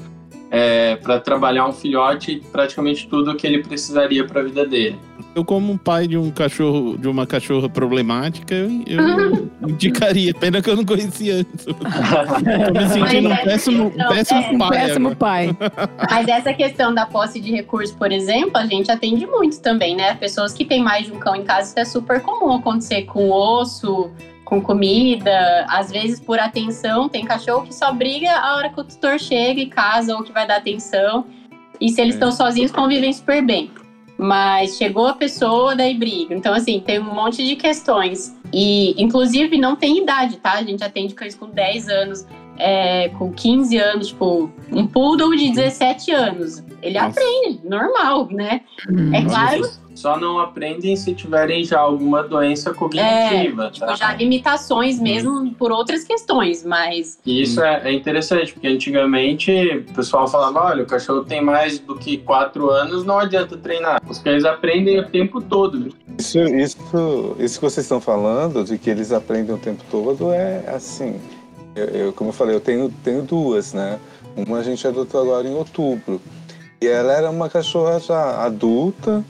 para trabalhar um filhote praticamente tudo que ele precisaria para a vida dele. Eu, como pai de um cachorro, de uma cachorra problemática, eu, eu indicaria. Pena que eu não conhecia antes. Tô me sentindo um Mas é péssimo, questão- péssimo é, pai. Péssimo pai. Mas essa questão da posse de recursos, por exemplo, a gente atende muito também, né? Pessoas que têm mais de um cão em casa, isso é super comum acontecer com osso, com comida, às vezes por atenção. Tem cachorro que só briga a hora que o tutor chega em casa ou que vai dar atenção. E se eles É. estão sozinhos, convivem super bem. Mas chegou a pessoa, daí briga. Então, assim, tem um monte de questões. E, inclusive, não tem idade, tá? A gente atende cães com 10 anos, é, com 15 anos, tipo, um poodle de 17 anos. Ele Nossa. aprende, normal, né? Hum. É claro, Só não aprendem se tiverem já alguma doença cognitiva, tipo, tá? já limitações mesmo por outras questões, mas E isso é, é interessante, porque antigamente o pessoal falava, olha, o cachorro tem mais do que quatro anos, não adianta treinar. Os cães aprendem o tempo todo. Isso, isso, isso que vocês estão falando, de que eles aprendem o tempo todo, é assim. Eu, eu- como eu falei, eu tenho, tenho duas, né? Uma a gente adotou agora em outubro. E ela era uma cachorra já adulta,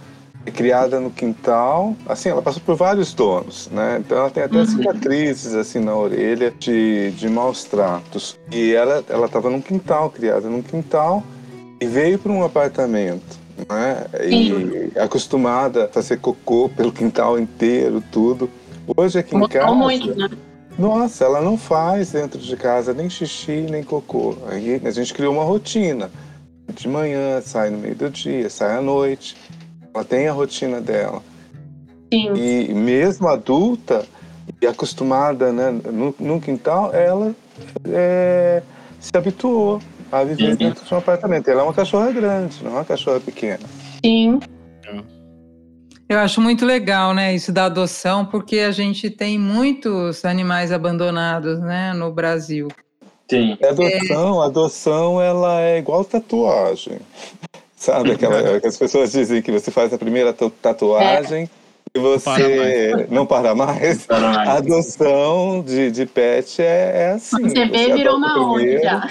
criada no quintal. Assim, ela passou por vários donos, né? Então ela tem até Uhum. cicatrizes assim na orelha de, de maus tratos. E ela ela estava num quintal, criada num quintal, e veio para um apartamento. Né? E acostumada a fazer cocô pelo quintal inteiro, tudo. Hoje aqui em mudou casa, muito, né? Nossa, ela não faz dentro de casa nem xixi, nem cocô. Aí a gente criou uma rotina. De manhã, sai no meio do dia, sai à noite. Ela tem a rotina dela. Sim. E mesmo adulta e acostumada né, no, no quintal, ela é, se habituou a viver Uhum. dentro de um apartamento. Ela é uma cachorra grande, não é uma cachorra pequena. Sim. Eu acho muito legal, né, isso da adoção, porque a gente tem muitos animais abandonados, né, no Brasil. Sim. A adoção, a adoção, ela é igual tatuagem. Sabe aquela que as pessoas dizem que você faz a primeira ta- tatuagem e você não para mais? A adoção de, de pet é, é assim. Você vê, virou uma onda já.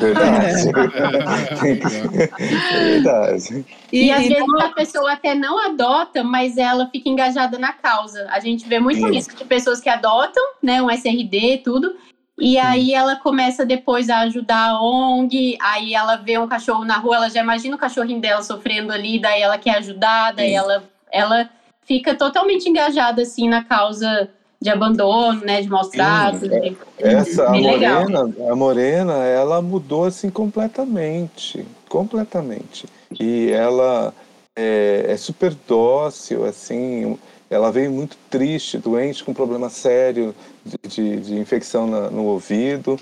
Verdade. é verdade. E, às e vezes a pessoa até não adota, mas ela fica engajada na causa. A gente vê muito Sim. isso de pessoas que adotam, né, um SRD, tudo. E aí ela começa depois a ajudar a ONG, aí ela vê um cachorro na rua, ela já imagina o cachorrinho dela sofrendo ali, daí ela quer ajudar, daí Sim. ela, ela fica totalmente engajada assim na causa de abandono, né, de maus Sim, tratos. é- de- Essa, a Bem legal. morena, a morena, ela mudou assim completamente, completamente. E ela é, é super dócil, assim, ela veio muito triste, doente, com problema sério de, de, de infecção na- no ouvido.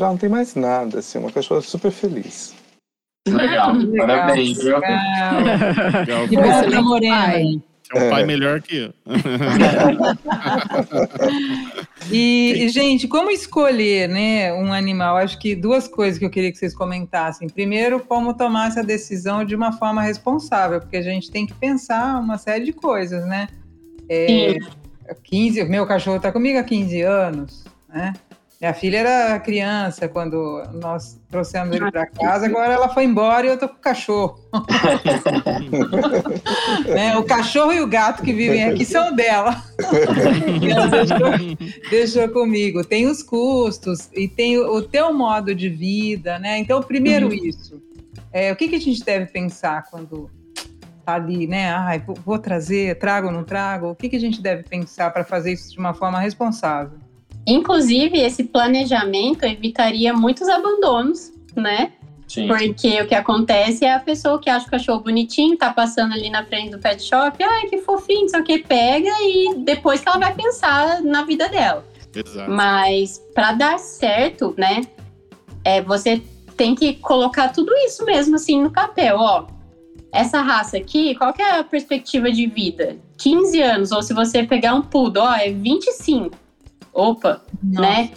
Já não tem mais nada, assim, uma cachorra super feliz. Legal. Legal. Parabéns? Legal. Legal. Que Você tem Morena. É um pai É. melhor que eu. E, e, gente, como escolher né, um animal? Acho que duas coisas que eu queria que vocês comentassem. Primeiro, como tomar essa decisão de uma forma responsável, porque a gente tem que pensar uma série de coisas, né? É, 15, meu cachorro está comigo há 15 anos, né? Minha filha era criança quando nós trouxemos ele para casa, agora ela foi embora e eu tô com o cachorro. Né, O cachorro e o gato que vivem aqui são dela. Ela deixou, deixou comigo. Tem os custos e tem o, o teu modo de vida, né? Então, primeiro isso. É, o que, que a gente deve pensar quando tá ali, né? Ai, vou, vou trazer, trago ou não trago? O que, que a gente deve pensar para fazer isso de uma forma responsável? Inclusive, esse planejamento evitaria muitos abandonos, né? Sim. Porque o que acontece é a pessoa que acha o cachorro bonitinho, tá passando ali na frente do pet shop, ai, que fofinho, não sei o que, pega e depois que ela vai pensar na vida dela. Exato. Mas para dar certo, né, é, você tem que colocar tudo isso mesmo assim no papel, ó. essa raça aqui, qual que é a perspectiva de vida? 15 anos, ou se você pegar um poodle, ó, é 25. Opa, Nossa. né?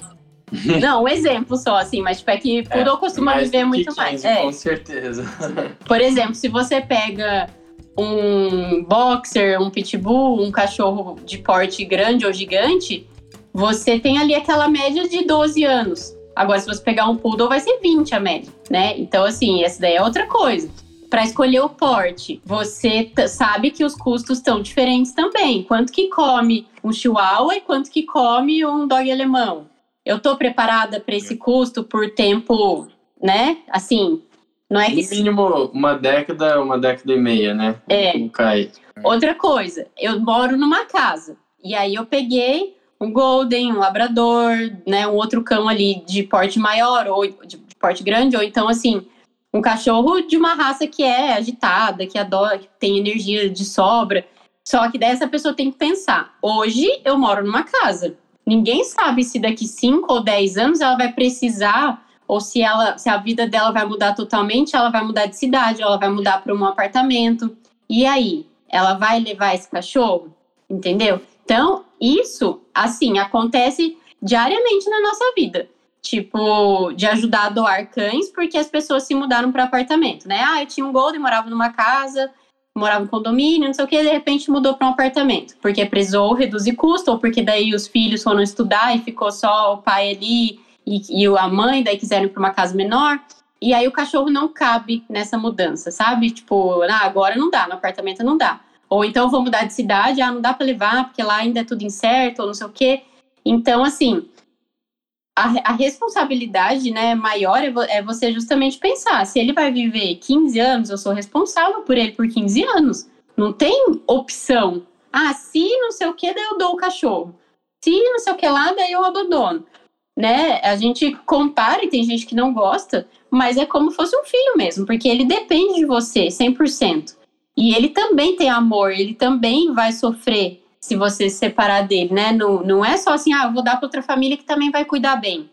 Não, um exemplo só, assim, mas tipo, é que poodle é, costuma viver muito 15, mais. É. Com certeza. Por exemplo, se você pega um boxer, um pitbull, um cachorro de porte grande ou gigante, você tem ali aquela média de 12 anos. Agora, se você pegar um poodle, vai ser 20 a média, né? Então, assim, essa daí é outra coisa. Para escolher o porte, você sabe que os custos estão diferentes também. Quanto que come um chihuahua e quanto que come um dog alemão? Eu tô preparada para esse custo por tempo, né? Assim, não é que. No mínimo uma década, uma década e meia, né? É. Outra coisa, eu moro numa casa. E aí eu peguei um Golden, um Labrador, né? Um outro cão ali de porte maior, ou de porte grande, ou então assim, um cachorro de uma raça que é agitada, que adora, que tem energia de sobra. Só que dessa pessoa tem que pensar. Hoje eu moro numa casa. Ninguém sabe se daqui 5 ou 10 anos ela vai precisar ou se ela, se a vida dela vai mudar totalmente, ela vai mudar de cidade, ela vai mudar para um apartamento. E aí, ela vai levar esse cachorro? Entendeu? Então, isso, assim, acontece diariamente na nossa vida. Tipo, de ajudar a doar cães, porque as pessoas se mudaram para apartamento, né? Ah, eu tinha um Golden, morava numa casa, morava em condomínio, não sei o que, de repente mudou para um apartamento, porque precisou reduzir custo, ou porque daí os filhos foram estudar e ficou só o pai ali e, e a mãe daí quiseram ir para uma casa menor. E aí o cachorro não cabe nessa mudança, sabe? Tipo, ah, agora não dá, no apartamento não dá. Ou então vou mudar de cidade, ah, não dá para levar, porque lá ainda é tudo incerto, ou não sei o quê. Então, assim, a, a responsabilidade né, maior é, vo, é, você justamente pensar: se ele vai viver 15 anos, eu sou responsável por ele por 15 anos. Não tem opção. Ah, se não sei o que, daí eu dou o cachorro. Se não sei o que lá, daí eu abandono né? A gente compara e tem gente que não gosta, mas é como se fosse um filho mesmo, porque ele depende de você 100%. E ele também tem amor, ele também vai sofrer se você se separar dele, né? Não, não é só assim, ah, vou dar para outra família que também vai cuidar bem.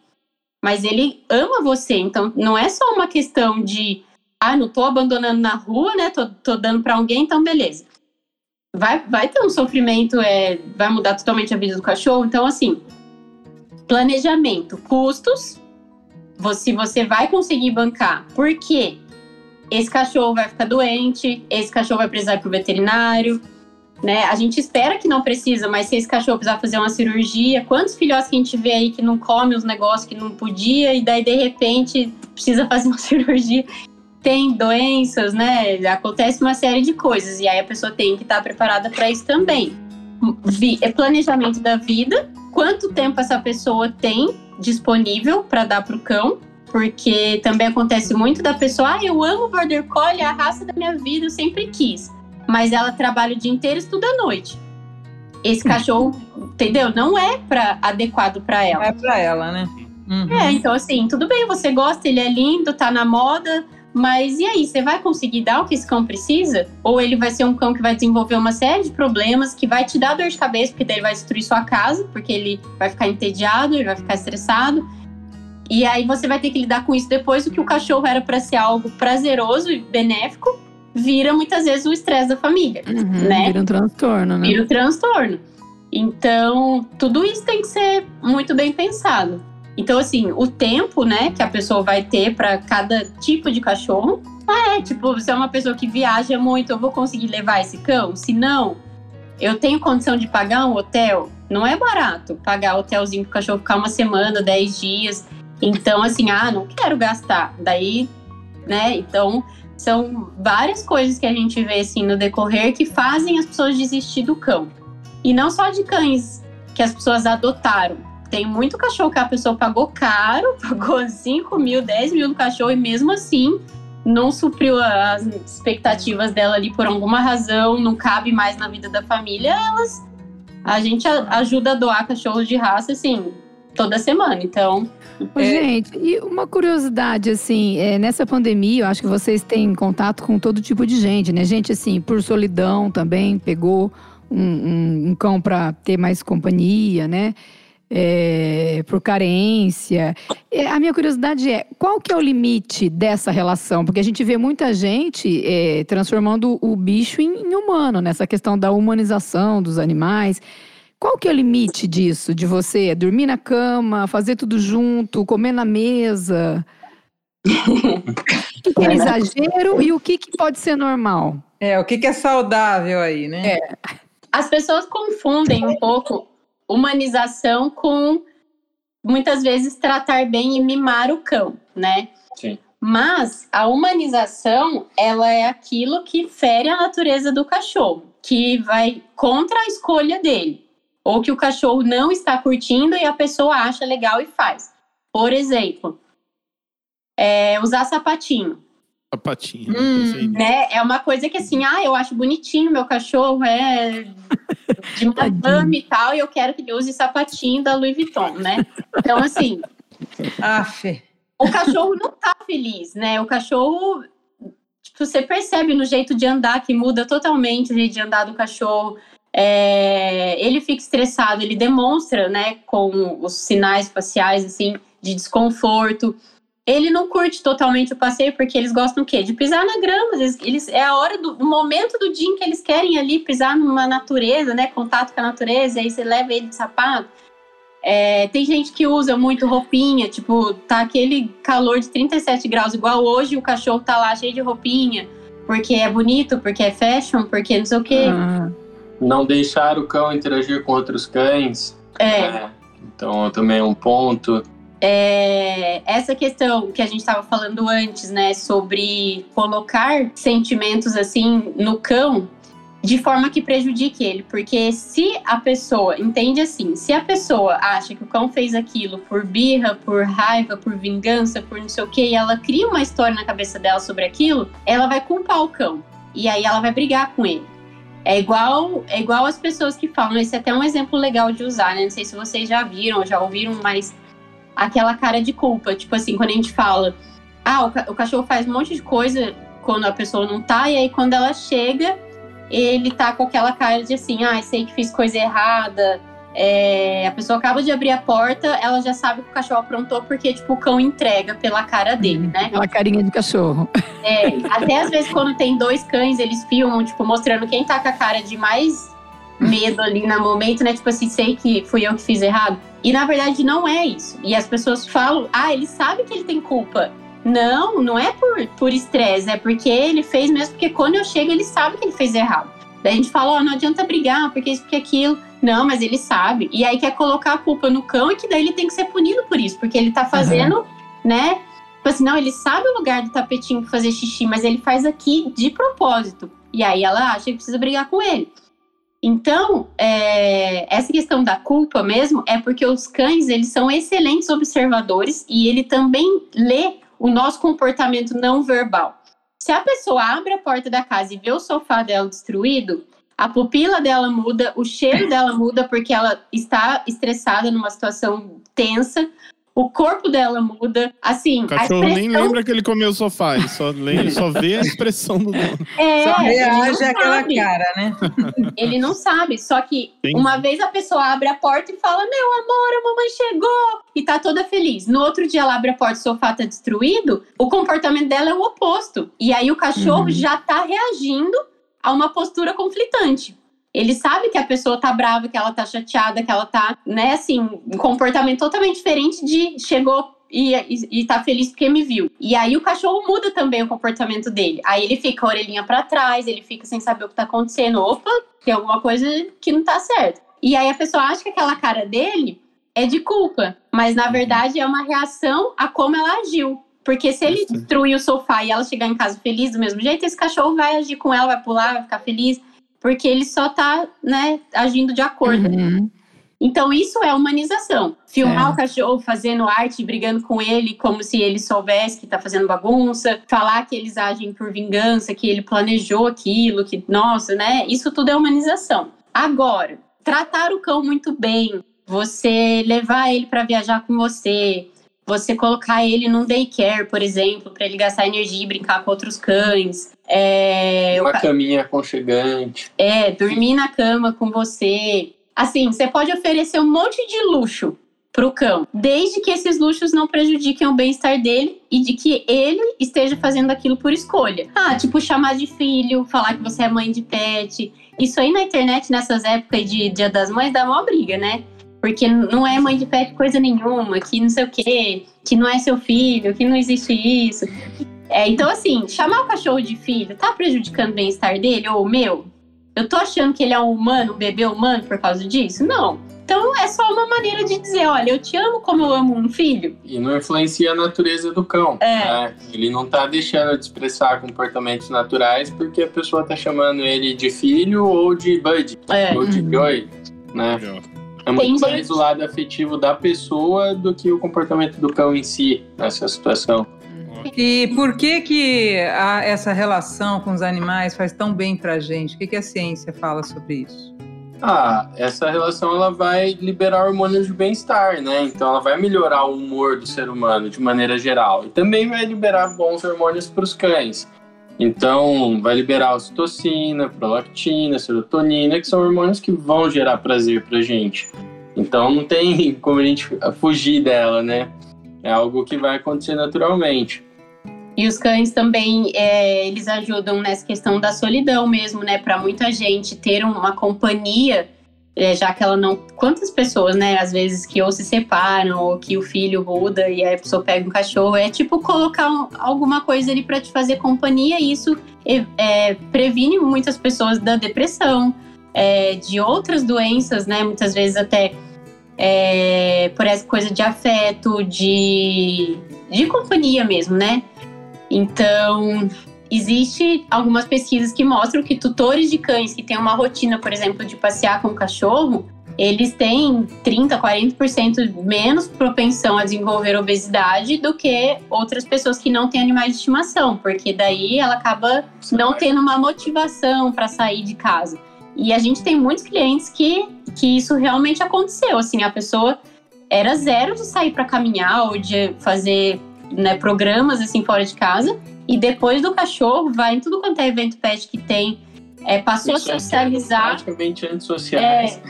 Mas ele ama você, então não é só uma questão de, ah, não tô abandonando na rua, né? Tô, tô dando para alguém, então beleza. Vai, vai ter um sofrimento, é, vai mudar totalmente a vida do cachorro. Então, assim, Planejamento, custos, se você vai conseguir bancar. Por quê? Esse cachorro vai ficar doente, esse cachorro vai precisar ir pro veterinário, né? A gente espera que não precisa, mas se esse cachorro precisar fazer uma cirurgia, quantos filhotes que a gente vê aí que não come os negócios que não podia e daí de repente precisa fazer uma cirurgia? Tem doenças, né? Acontece uma série de coisas e aí a pessoa tem que estar preparada para isso também. É planejamento da vida, quanto tempo essa pessoa tem disponível para dar para o cão, porque também acontece muito da pessoa, ah, eu amo Border Collie, é a raça da minha vida, eu sempre quis, mas ela trabalha o dia inteiro e estuda à noite. Esse cachorro, entendeu? Não é para adequado para ela. Não é para ela, né? Uhum. É, então assim, tudo bem, você gosta, ele é lindo, tá na moda, mas e aí, você vai conseguir dar o que esse cão precisa? Ou ele vai ser um cão que vai desenvolver uma série de problemas, que vai te dar dor de cabeça, porque daí ele vai destruir sua casa, porque ele vai ficar entediado, ele vai ficar estressado. E aí você vai ter que lidar com isso depois, o que o cachorro era para ser algo prazeroso e benéfico, vira muitas vezes o estresse da família, uhum, né? Vira um transtorno, né? Vira um transtorno. Então, tudo isso tem que ser muito bem pensado. Então, assim, o tempo, né, que a pessoa vai ter para cada tipo de cachorro. Ah, é, tipo, se é uma pessoa que viaja muito, eu vou conseguir levar esse cão? Se não, eu tenho condição de pagar um hotel? Não é barato pagar hotelzinho pro cachorro ficar uma semana, dez dias. Então, assim, ah, não quero gastar. Daí, né, então são várias coisas que a gente vê assim no decorrer que fazem as pessoas desistir do cão. E não só de cães que as pessoas adotaram, tem muito cachorro que a pessoa pagou caro, pagou 5 mil, 10 mil no cachorro e mesmo assim não supriu as expectativas dela ali por alguma razão, não cabe mais na vida da família, elas. A gente ajuda a doar cachorros de raça, assim, toda semana. Então. É... Gente, e uma curiosidade, assim, é, nessa pandemia, eu acho que vocês têm contato com todo tipo de gente, né? Gente, assim, por solidão também, pegou um, um, um cão para ter mais companhia, né? é, por carência. É, a minha curiosidade é, qual que é o limite dessa relação? Porque a gente vê muita gente é, transformando o bicho em, em humano, nessa questão da humanização dos animais. Qual que é o limite disso, de você dormir na cama, fazer tudo junto, comer na mesa? o que é exagero e o que, que pode ser normal? É, o que, que é saudável aí, né? É. As pessoas confundem um pouco humanização com muitas vezes tratar bem e mimar o cão, né? Sim. Mas a humanização, ela é aquilo que fere a natureza do cachorro, que vai contra a escolha dele, ou que o cachorro não está curtindo e a pessoa acha legal e faz. Por exemplo, é, usar sapatinho. Sapatinho. Hum, né? É uma coisa que assim, ah, eu acho bonitinho meu cachorro, é de madame e tal, e eu quero que ele use sapatinho da Louis Vuitton, né? Então, assim, Aff. o cachorro não tá feliz, né? O cachorro, tipo, você percebe no jeito de andar que muda totalmente o jeito de andar do cachorro. É, ele fica estressado, ele demonstra, né, com os sinais faciais, assim, de desconforto. Ele não curte totalmente o passeio porque eles gostam o quê? De pisar na grama. Eles, eles- é a hora do, momento do dia em que eles querem ali pisar numa natureza, né? Contato com a natureza, aí você leva ele de sapato. É, tem gente que usa muito roupinha, tipo, tá aquele calor de 37 graus, igual hoje o cachorro tá lá cheio de roupinha, porque é bonito, porque é fashion, porque não sei o quê. Ah, Não deixar o cão interagir com outros cães. É, né? Então também é um ponto. É, essa questão que a gente estava falando antes, né, sobre colocar sentimentos assim no cão de forma que prejudique ele, porque se a pessoa entende assim, se a pessoa acha que o cão fez aquilo por birra, por raiva, por vingança, por não sei o que, e ela cria uma história na cabeça dela sobre aquilo, ela vai culpar o cão e aí ela vai brigar com ele. É igual, é igual as pessoas que falam, esse é até um exemplo legal de usar, né? Não sei se vocês já viram, já ouviram, mas aquela cara de culpa. Tipo assim, quando a gente fala, ah, o, ca- o cachorro faz um monte de coisa quando a pessoa não tá, e aí quando ela chega, ele tá com aquela cara de assim, ah, sei que fiz coisa errada. É, a pessoa acaba de abrir a porta, ela já sabe que o cachorro aprontou porque, tipo, o cão entrega pela cara dele, né? aquela carinha de cachorro. É, até às vezes quando tem dois cães, eles filmam, tipo, mostrando quem tá com a cara de mais medo ali no momento, né? Tipo assim, sei que fui eu que fiz errado. E na verdade não é isso. E as pessoas falam, ah, ele sabe que ele tem culpa. Não, não é por por estresse, é porque ele fez mesmo, porque quando eu chego, ele sabe que ele fez errado. Daí a gente fala, ó, não adianta brigar, porque isso, porque aquilo. Não, mas ele sabe. E aí quer colocar a culpa no cão e que daí ele tem que ser punido por isso, porque ele tá fazendo, né? Tipo assim, não, ele sabe o lugar do tapetinho pra fazer xixi, mas ele faz aqui de propósito. E aí ela acha que precisa brigar com ele. Então, é, essa questão da culpa mesmo é porque os cães, eles são excelentes observadores e ele também lê o nosso comportamento não verbal. Se a pessoa abre a porta da casa e vê o sofá dela destruído, a pupila dela muda, o cheiro dela muda porque ela está estressada numa situação tensa, o corpo dela muda, assim, O cachorro a nem expressão lembra que ele comeu o sofá, ele só, lê, só vê a expressão do dono. é, Só ele não reage àquela sabe. cara, né? Ele não sabe, só que Entendi. uma vez a pessoa abre a porta e fala: Meu amor, a mamãe chegou! E tá toda feliz. No outro dia ela abre a porta e o sofá tá destruído, o comportamento dela é o oposto. E aí o cachorro Uhum. já tá reagindo a uma postura conflitante. Ele sabe que a pessoa tá brava, que ela tá chateada, que ela tá, né, assim, um comportamento totalmente diferente de chegou e, e, e tá feliz porque me viu. E aí o cachorro muda também o comportamento dele. Aí ele fica a orelhinha pra trás, ele fica sem saber o que tá acontecendo. Opa, tem alguma coisa que não tá certo. E aí a pessoa acha que aquela cara dele é de culpa, mas na verdade é uma reação a como ela agiu. Porque se ele destruir o sofá e ela chegar em casa feliz do mesmo jeito, esse cachorro vai agir com ela, vai pular, vai ficar feliz, porque ele só tá, né, agindo de acordo. Uhum. Então, isso é humanização. Filmar É. o cachorro fazendo arte, brigando com ele, como se ele soubesse que tá fazendo bagunça. Falar que eles agem por vingança, que ele planejou aquilo, que, nossa, né? Isso tudo é humanização. Agora, tratar o cão muito bem, você levar ele para viajar com você, você colocar ele num daycare, por exemplo, para ele gastar energia e brincar com outros cães. É, o Uma ca- caminha aconchegante. é, dormir na cama com você. assim, você pode oferecer um monte de luxo pro cão, desde que esses luxos não prejudiquem o bem-estar dele e de que ele esteja fazendo aquilo por escolha. Ah, tipo chamar de filho, falar que você é mãe de pet. Isso aí na internet nessas épocas de Dia das Mães dá uma briga, né? Porque não é mãe de pet coisa nenhuma, que não sei o quê, que não é seu filho, que não existe isso. É, então, assim, chamar o cachorro de filho tá prejudicando o bem-estar dele ou o meu? Eu tô achando que ele é um humano, um bebê humano por causa disso? Não. Então é só uma maneira de dizer, olha, eu te amo como eu amo um filho. E não influencia a natureza do cão. É. né? Ele não tá deixando de expressar comportamentos naturais porque a pessoa tá chamando ele de filho ou de bud, É. ou de Uhum. joy, né? Legal. É muito Tem mais gente- o lado afetivo da pessoa do que o comportamento do cão em si nessa situação. E por que que a- essa relação com os animais faz tão bem pra gente? O que, que a ciência fala sobre isso? Ah, essa relação ela vai liberar hormônios de bem-estar, né? Então ela vai melhorar o humor do ser humano de maneira geral e também vai liberar bons hormônios para os cães. Então vai liberar ocitocina, prolactina, serotonina, que são hormônios que vão gerar prazer pra gente. Então não tem como a gente fugir dela, né? É algo que vai acontecer naturalmente. E os cães também, é, eles ajudam nessa questão da solidão mesmo, né? Para muita gente ter uma companhia, é, já que ela não. Quantas pessoas, né? Às vezes que ou se separam ou que o filho muda e aí a pessoa pega um cachorro. É tipo colocar um- alguma coisa ali para te fazer companhia. E isso é, é, previne muitas pessoas da depressão, é, de outras doenças, né? Muitas vezes até é, por essa coisa de afeto, de, de companhia mesmo, né? Então, existe algumas pesquisas que mostram que tutores de cães que têm uma rotina, por exemplo, de passear com o cachorro, eles têm 30, 40% menos propensão a desenvolver obesidade do que outras pessoas que não têm animais de estimação, porque daí ela acaba não tendo uma motivação para sair de casa. E a gente tem muitos clientes que, que isso realmente aconteceu, assim, a pessoa era zero de sair para caminhar ou de fazer né, programas assim fora de casa. E depois do cachorro, vai em tudo quanto é evento pet que tem. É, passou a Isso é socializar, Praticamente antissociais.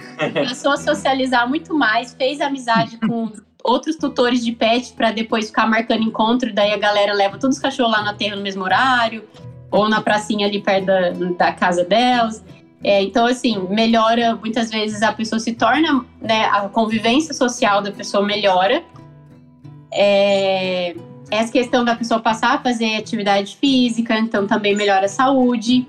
passou a socializar muito mais, fez amizade com outros tutores de pet para depois ficar marcando encontro. Daí a galera leva todos os cachorros lá na terra no mesmo horário, ou na pracinha ali perto da, da casa delas. É, então, assim, melhora, muitas vezes a pessoa se torna, né, a convivência social da pessoa melhora. É, essa questão da pessoa passar a fazer atividade física, então também melhora a saúde,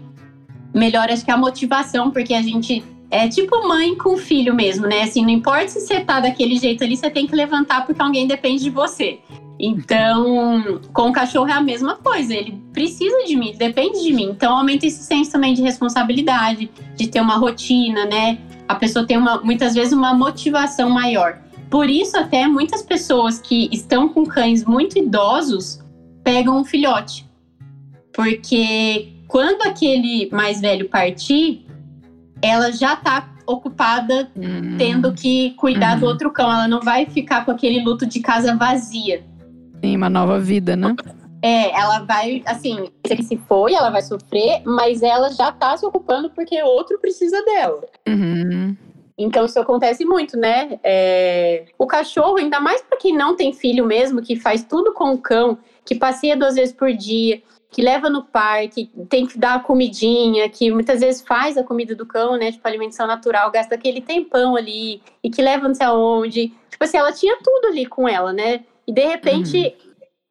melhora, acho que a motivação, porque a gente é tipo mãe com filho mesmo, né? Assim, não importa se você tá daquele jeito ali, você tem que levantar porque alguém depende de você. Então, com o cachorro é a mesma coisa, ele precisa de mim, depende de mim. Então, aumenta esse senso também de responsabilidade, de ter uma rotina, né? A pessoa tem uma, muitas vezes uma motivação maior. Por isso, até muitas pessoas que estão com cães muito idosos pegam um filhote. Porque quando aquele mais velho partir, ela já tá ocupada Hum. tendo que cuidar do Uhum. outro cão. Ela não vai ficar com aquele luto de casa vazia. Tem uma nova vida, né? É, ela vai, assim, se ele se foi, ela vai sofrer, mas ela já tá se ocupando porque outro precisa dela. Uhum. Então isso acontece muito, né? É, O cachorro, ainda mais para quem não tem filho mesmo, que faz tudo com o cão, que passeia duas vezes por dia, que leva no parque, tem que dar a comidinha, que muitas vezes faz a comida do cão, né? Tipo, alimentação natural, gasta aquele tempão ali, e que leva não sei aonde. Tipo assim, ela tinha tudo ali com ela, né? E de repente.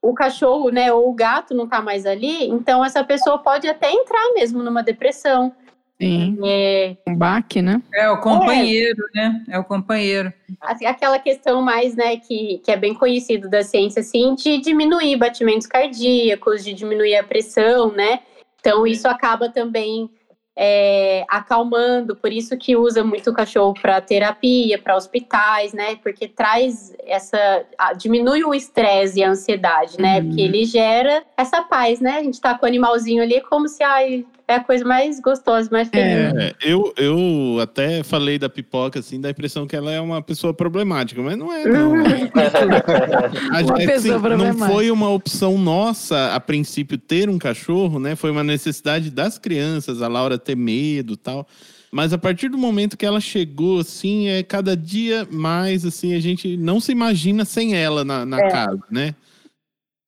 O cachorro, né, ou o gato não tá mais ali, então essa pessoa pode até entrar mesmo numa depressão. Sim. É, Um baque, né? É o companheiro, né? É o companheiro. Assim, aquela questão mais, né, que, que é bem conhecido da ciência, assim, de diminuir batimentos cardíacos, de diminuir a pressão, né? Então, isso acaba também é, acalmando, por isso que usa muito o cachorro para terapia, para hospitais, né? Porque traz essa. diminui o estresse e a ansiedade, né? Uhum. Porque ele gera essa paz, né? A gente tá com o animalzinho ali como se ai, é a coisa mais gostosa, mais feliz. É, eu, eu até falei da pipoca, assim, da impressão que ela é uma pessoa problemática, mas não é, não. A Uma gente- pessoa não problemática. foi uma opção nossa, a princípio, ter um cachorro, né? Foi uma necessidade das crianças, a Laura ter medo e tal. Mas a partir do momento que ela chegou, assim, é cada dia mais, assim, a gente não se imagina sem ela na, na É. casa, né?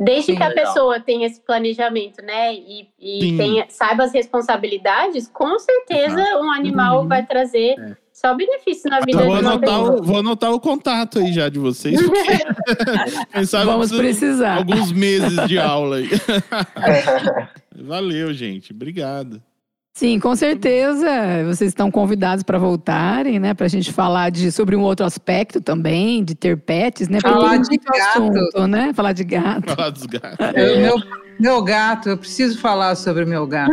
Desde Sim, que a legal. pessoa tenha esse planejamento, né? E, e tenha, saiba as responsabilidades, com certeza um animal vai trazer só benefício na vida Eu vou de anotar, o, vou anotar o contato aí já de vocês, quem sabe Vamos precisa- precisar. alguns meses de aula aí. Valeu, gente. Obrigado. Sim, com certeza. Vocês estão convidados para voltarem, né? Para a gente falar de, sobre um outro aspecto também, de ter pets, né? Porque Falar de gato. assunto, né? Falar de gato. Falar dos gatos. Eu- meu, meu gato, eu preciso falar sobre o meu gato.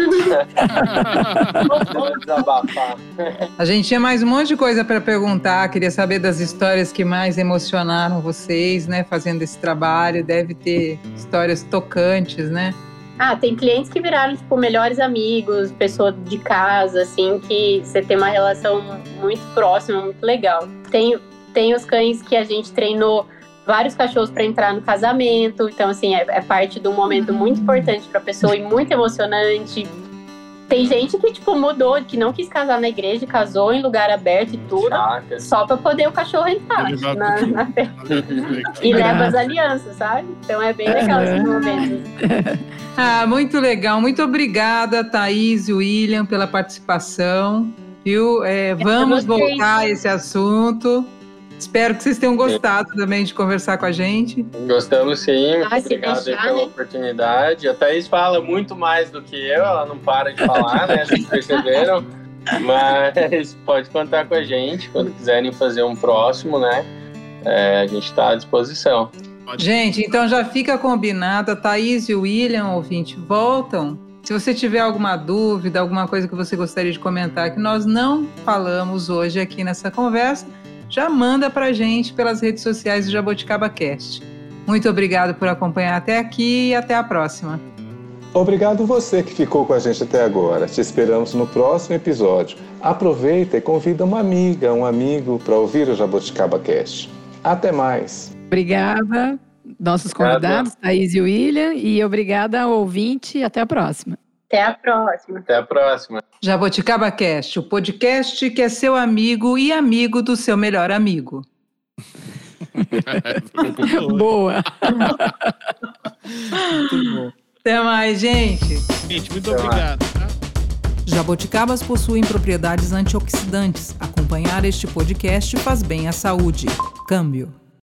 A gente tinha mais um monte de coisa para perguntar. Queria saber das histórias que mais emocionaram vocês, né? Fazendo esse trabalho. Deve ter histórias tocantes, né? Ah, tem clientes que viraram, tipo, melhores amigos, pessoa de casa, assim, que você tem uma relação muito próxima, muito legal. Tem, tem os cães que a gente treinou vários cachorros para entrar no casamento, então, assim, é, é parte de um momento muito importante para a pessoa e muito emocionante. Tem gente que, tipo, mudou, que não quis casar na igreja, casou em lugar aberto e tudo, Chaca. só para poder o cachorro entrar na, na Que e leva as alianças, sabe? Então é bem legal esses momentos. Ah, muito legal. Muito obrigada, Thaís e William, pela participação. Viu? É, vamos voltar a esse assunto. Espero que vocês tenham gostado também de conversar com a gente. Gostamos sim, muito Ah, obrigado aí deixar, pela né? oportunidade. A Thaís fala muito mais do que eu, ela não para de falar, né? Vocês perceberam? Mas pode contar com a gente quando quiserem fazer um próximo, né? É, a gente está à disposição. Gente, então já fica combinado. A Thaís e o William, ouvinte, voltam. Se você tiver alguma dúvida, alguma coisa que você gostaria de comentar que nós não falamos hoje aqui nessa conversa, já manda pra gente pelas redes sociais do Jaboticaba Cast. Muito obrigado por acompanhar até aqui e até a próxima. Obrigado você que ficou com a gente até agora. Te esperamos no próximo episódio. Aproveita e convida uma amiga, um amigo para ouvir o Jaboticaba Cast. Até mais. Obrigada, nossos convidados, Thaís e William, e obrigada ao ouvinte. Até a próxima. Até a próxima. Até a próxima. Jaboticaba Cast, o podcast que é seu amigo e amigo do seu melhor amigo. Boa. Muito bom. Até mais, gente. Gente, muito Até obrigado. tá? Jaboticabas possuem propriedades antioxidantes. Acompanhar este podcast faz bem à saúde. Câmbio.